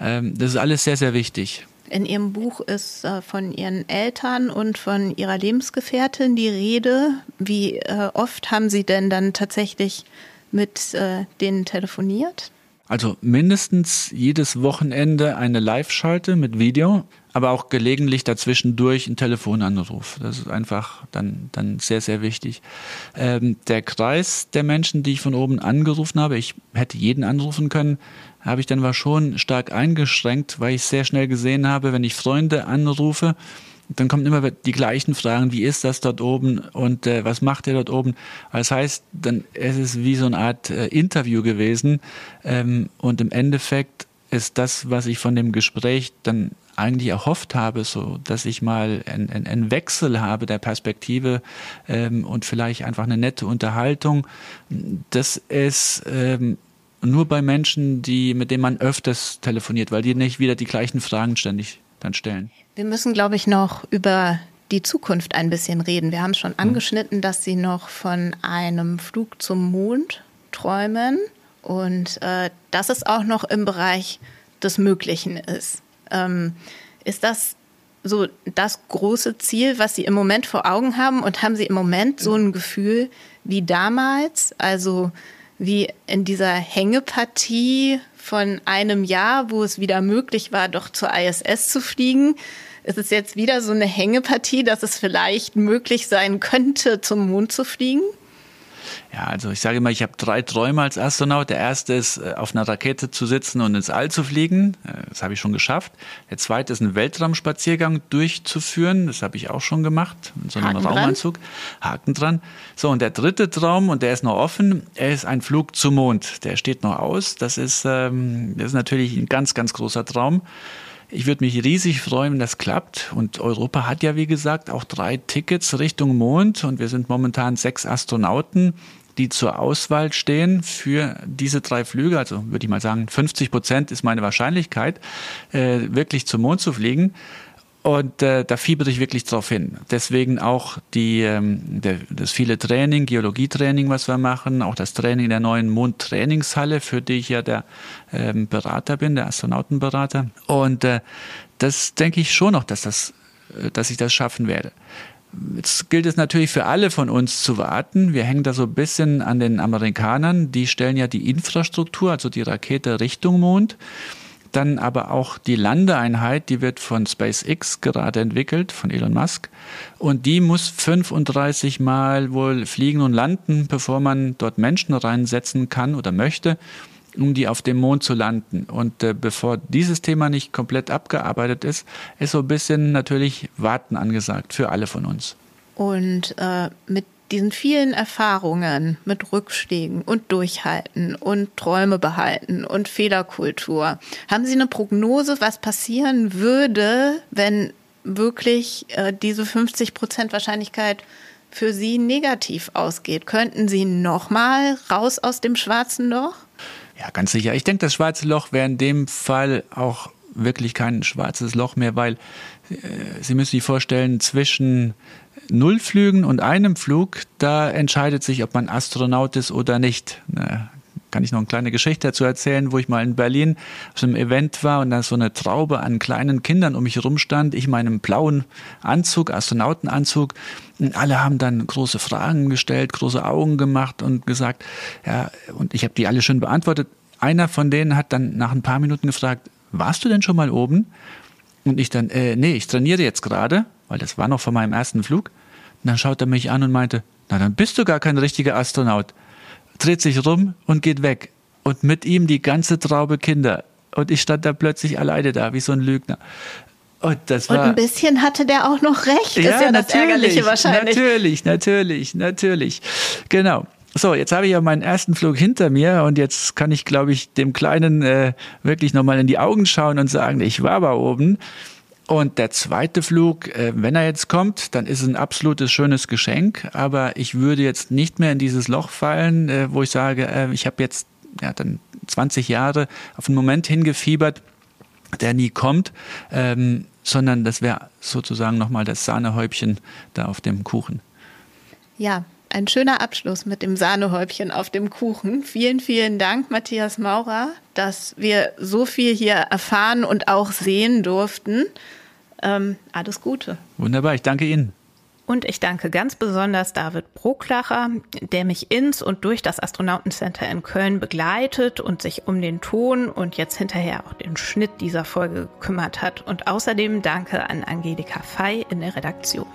Ähm, das ist alles sehr, sehr wichtig. In Ihrem Buch ist äh, von Ihren Eltern und von Ihrer Lebensgefährtin die Rede. Wie äh, oft haben Sie denn dann tatsächlich mit äh, denen telefoniert? Also mindestens jedes Wochenende eine Live-Schalte mit Video, aber auch gelegentlich dazwischendurch ein Telefonanruf. Das ist einfach dann, dann sehr, sehr wichtig. Ähm, der Kreis der Menschen, die ich von oben angerufen habe, ich hätte jeden anrufen können, habe ich dann war schon stark eingeschränkt, weil ich sehr schnell gesehen habe, wenn ich Freunde anrufe, dann kommen immer die gleichen Fragen, wie ist das dort oben und äh, was macht ihr dort oben? Das heißt, dann ist es wie so eine Art äh, Interview gewesen ähm, und im Endeffekt ist das, was ich von dem Gespräch dann eigentlich erhofft habe, so dass ich mal einen ein Wechsel habe der Perspektive ähm, und vielleicht einfach eine nette Unterhaltung. Das ist ähm, nur bei Menschen, die, mit denen man öfters telefoniert, weil die nicht wieder die gleichen Fragen ständig dann stellen. Wir müssen, glaube ich, noch über die Zukunft ein bisschen reden. Wir haben schon hm. angeschnitten, dass Sie noch von einem Flug zum Mond träumen und äh, dass es auch noch im Bereich des Möglichen ist. Ähm, ist das so das große Ziel, was Sie im Moment vor Augen haben? Und haben Sie im Moment so ein Gefühl wie damals? Also wie in dieser Hängepartie von einem Jahr, wo es wieder möglich war, doch zur ISS zu fliegen. Ist es jetzt wieder so eine Hängepartie, dass es vielleicht möglich sein könnte, zum Mond zu fliegen? Ja, also ich sage immer, ich habe drei Träume als Astronaut. Der erste ist, äh, auf einer Rakete zu sitzen und ins All zu fliegen. Äh, das habe ich schon geschafft. Der zweite ist, einen Weltraumspaziergang durchzuführen. Das habe ich auch schon gemacht. In so einem Haken Raumanzug. Dran. Haken dran. So, und der dritte Traum, und der ist noch offen, er ist ein Flug zum Mond. Der steht noch aus. Das ist, ähm, das ist natürlich ein ganz, ganz großer Traum. Ich würde mich riesig freuen, wenn das klappt. Und Europa hat ja, wie gesagt, auch drei Tickets Richtung Mond. Und wir sind momentan sechs Astronauten, die zur Auswahl stehen für diese drei Flüge. Also würde ich mal sagen, 50 Prozent ist meine Wahrscheinlichkeit, äh, wirklich zum Mond zu fliegen. Und äh, da fiebere ich wirklich drauf hin. Deswegen auch die, ähm, der, das viele Training, Geologietraining, was wir machen, auch das Training der neuen Mondtrainingshalle, für die ich ja der ähm, Berater bin, der Astronautenberater. Und äh, das denke ich schon noch, dass, das, äh, dass ich das schaffen werde. Jetzt gilt es natürlich für alle von uns zu warten. Wir hängen da so ein bisschen an den Amerikanern. Die stellen ja die Infrastruktur, also die Rakete Richtung Mond. Dann aber auch die Landeeinheit, die wird von SpaceX gerade entwickelt, von Elon Musk. Und die muss 35 Mal wohl fliegen und landen, bevor man dort Menschen reinsetzen kann oder möchte, um die auf dem Mond zu landen. Und äh, bevor dieses Thema nicht komplett abgearbeitet ist, ist so ein bisschen natürlich Warten angesagt für alle von uns. Und äh, mit diesen vielen Erfahrungen mit Rückschlägen und Durchhalten und Träume behalten und Fehlerkultur, haben Sie eine Prognose, was passieren würde, wenn wirklich äh, diese 50 Prozent Wahrscheinlichkeit für Sie negativ ausgeht? Könnten Sie nochmal raus aus dem schwarzen Loch? Ja, ganz sicher. Ich denke, das schwarze Loch wäre in dem Fall auch wirklich kein schwarzes Loch mehr, weil äh, Sie müssen sich vorstellen, zwischen null Flügen und einem Flug, da entscheidet sich, ob man Astronaut ist oder nicht. Na, kann ich noch eine kleine Geschichte dazu erzählen, wo ich mal in Berlin auf einem Event war und da so eine Traube an kleinen Kindern um mich herum stand, ich meinem blauen Anzug, Astronautenanzug, und alle haben dann große Fragen gestellt, große Augen gemacht und gesagt, ja, und ich habe die alle schon beantwortet. Einer von denen hat dann nach ein paar Minuten gefragt, warst du denn schon mal oben? Und ich dann, äh, nee, ich trainiere jetzt gerade, weil das war noch von meinem ersten Flug. Und dann schaut er mich an und meinte, na dann bist du gar kein richtiger Astronaut. Dreht sich rum und geht weg. Und mit ihm die ganze Traube Kinder. Und ich stand da plötzlich alleine da, wie so ein Lügner. Und, das war, und ein bisschen hatte der auch noch recht. Das ja, ist ja das Ärgerliche wahrscheinlich. Natürlich, natürlich, natürlich. Genau. So, jetzt habe ich ja meinen ersten Flug hinter mir und jetzt kann ich, glaube ich, dem Kleinen äh, wirklich nochmal in die Augen schauen und sagen, ich war aber oben. Und der zweite Flug, äh, wenn er jetzt kommt, dann ist es ein absolutes schönes Geschenk. Aber ich würde jetzt nicht mehr in dieses Loch fallen, äh, wo ich sage, äh, ich habe jetzt ja, dann 20 Jahre auf einen Moment hingefiebert, der nie kommt, ähm, sondern das wäre sozusagen nochmal das Sahnehäubchen da auf dem Kuchen. Ja, ein schöner Abschluss mit dem Sahnehäubchen auf dem Kuchen. Vielen, vielen Dank, Matthias Maurer, dass wir so viel hier erfahren und auch sehen durften. Ähm, alles Gute. Wunderbar, ich danke Ihnen. Und ich danke ganz besonders David Broklacher, der mich ins und durch das Astronautencenter in Köln begleitet und sich um den Ton und jetzt hinterher auch den Schnitt dieser Folge gekümmert hat. Und außerdem danke an Angelika Fey in der Redaktion.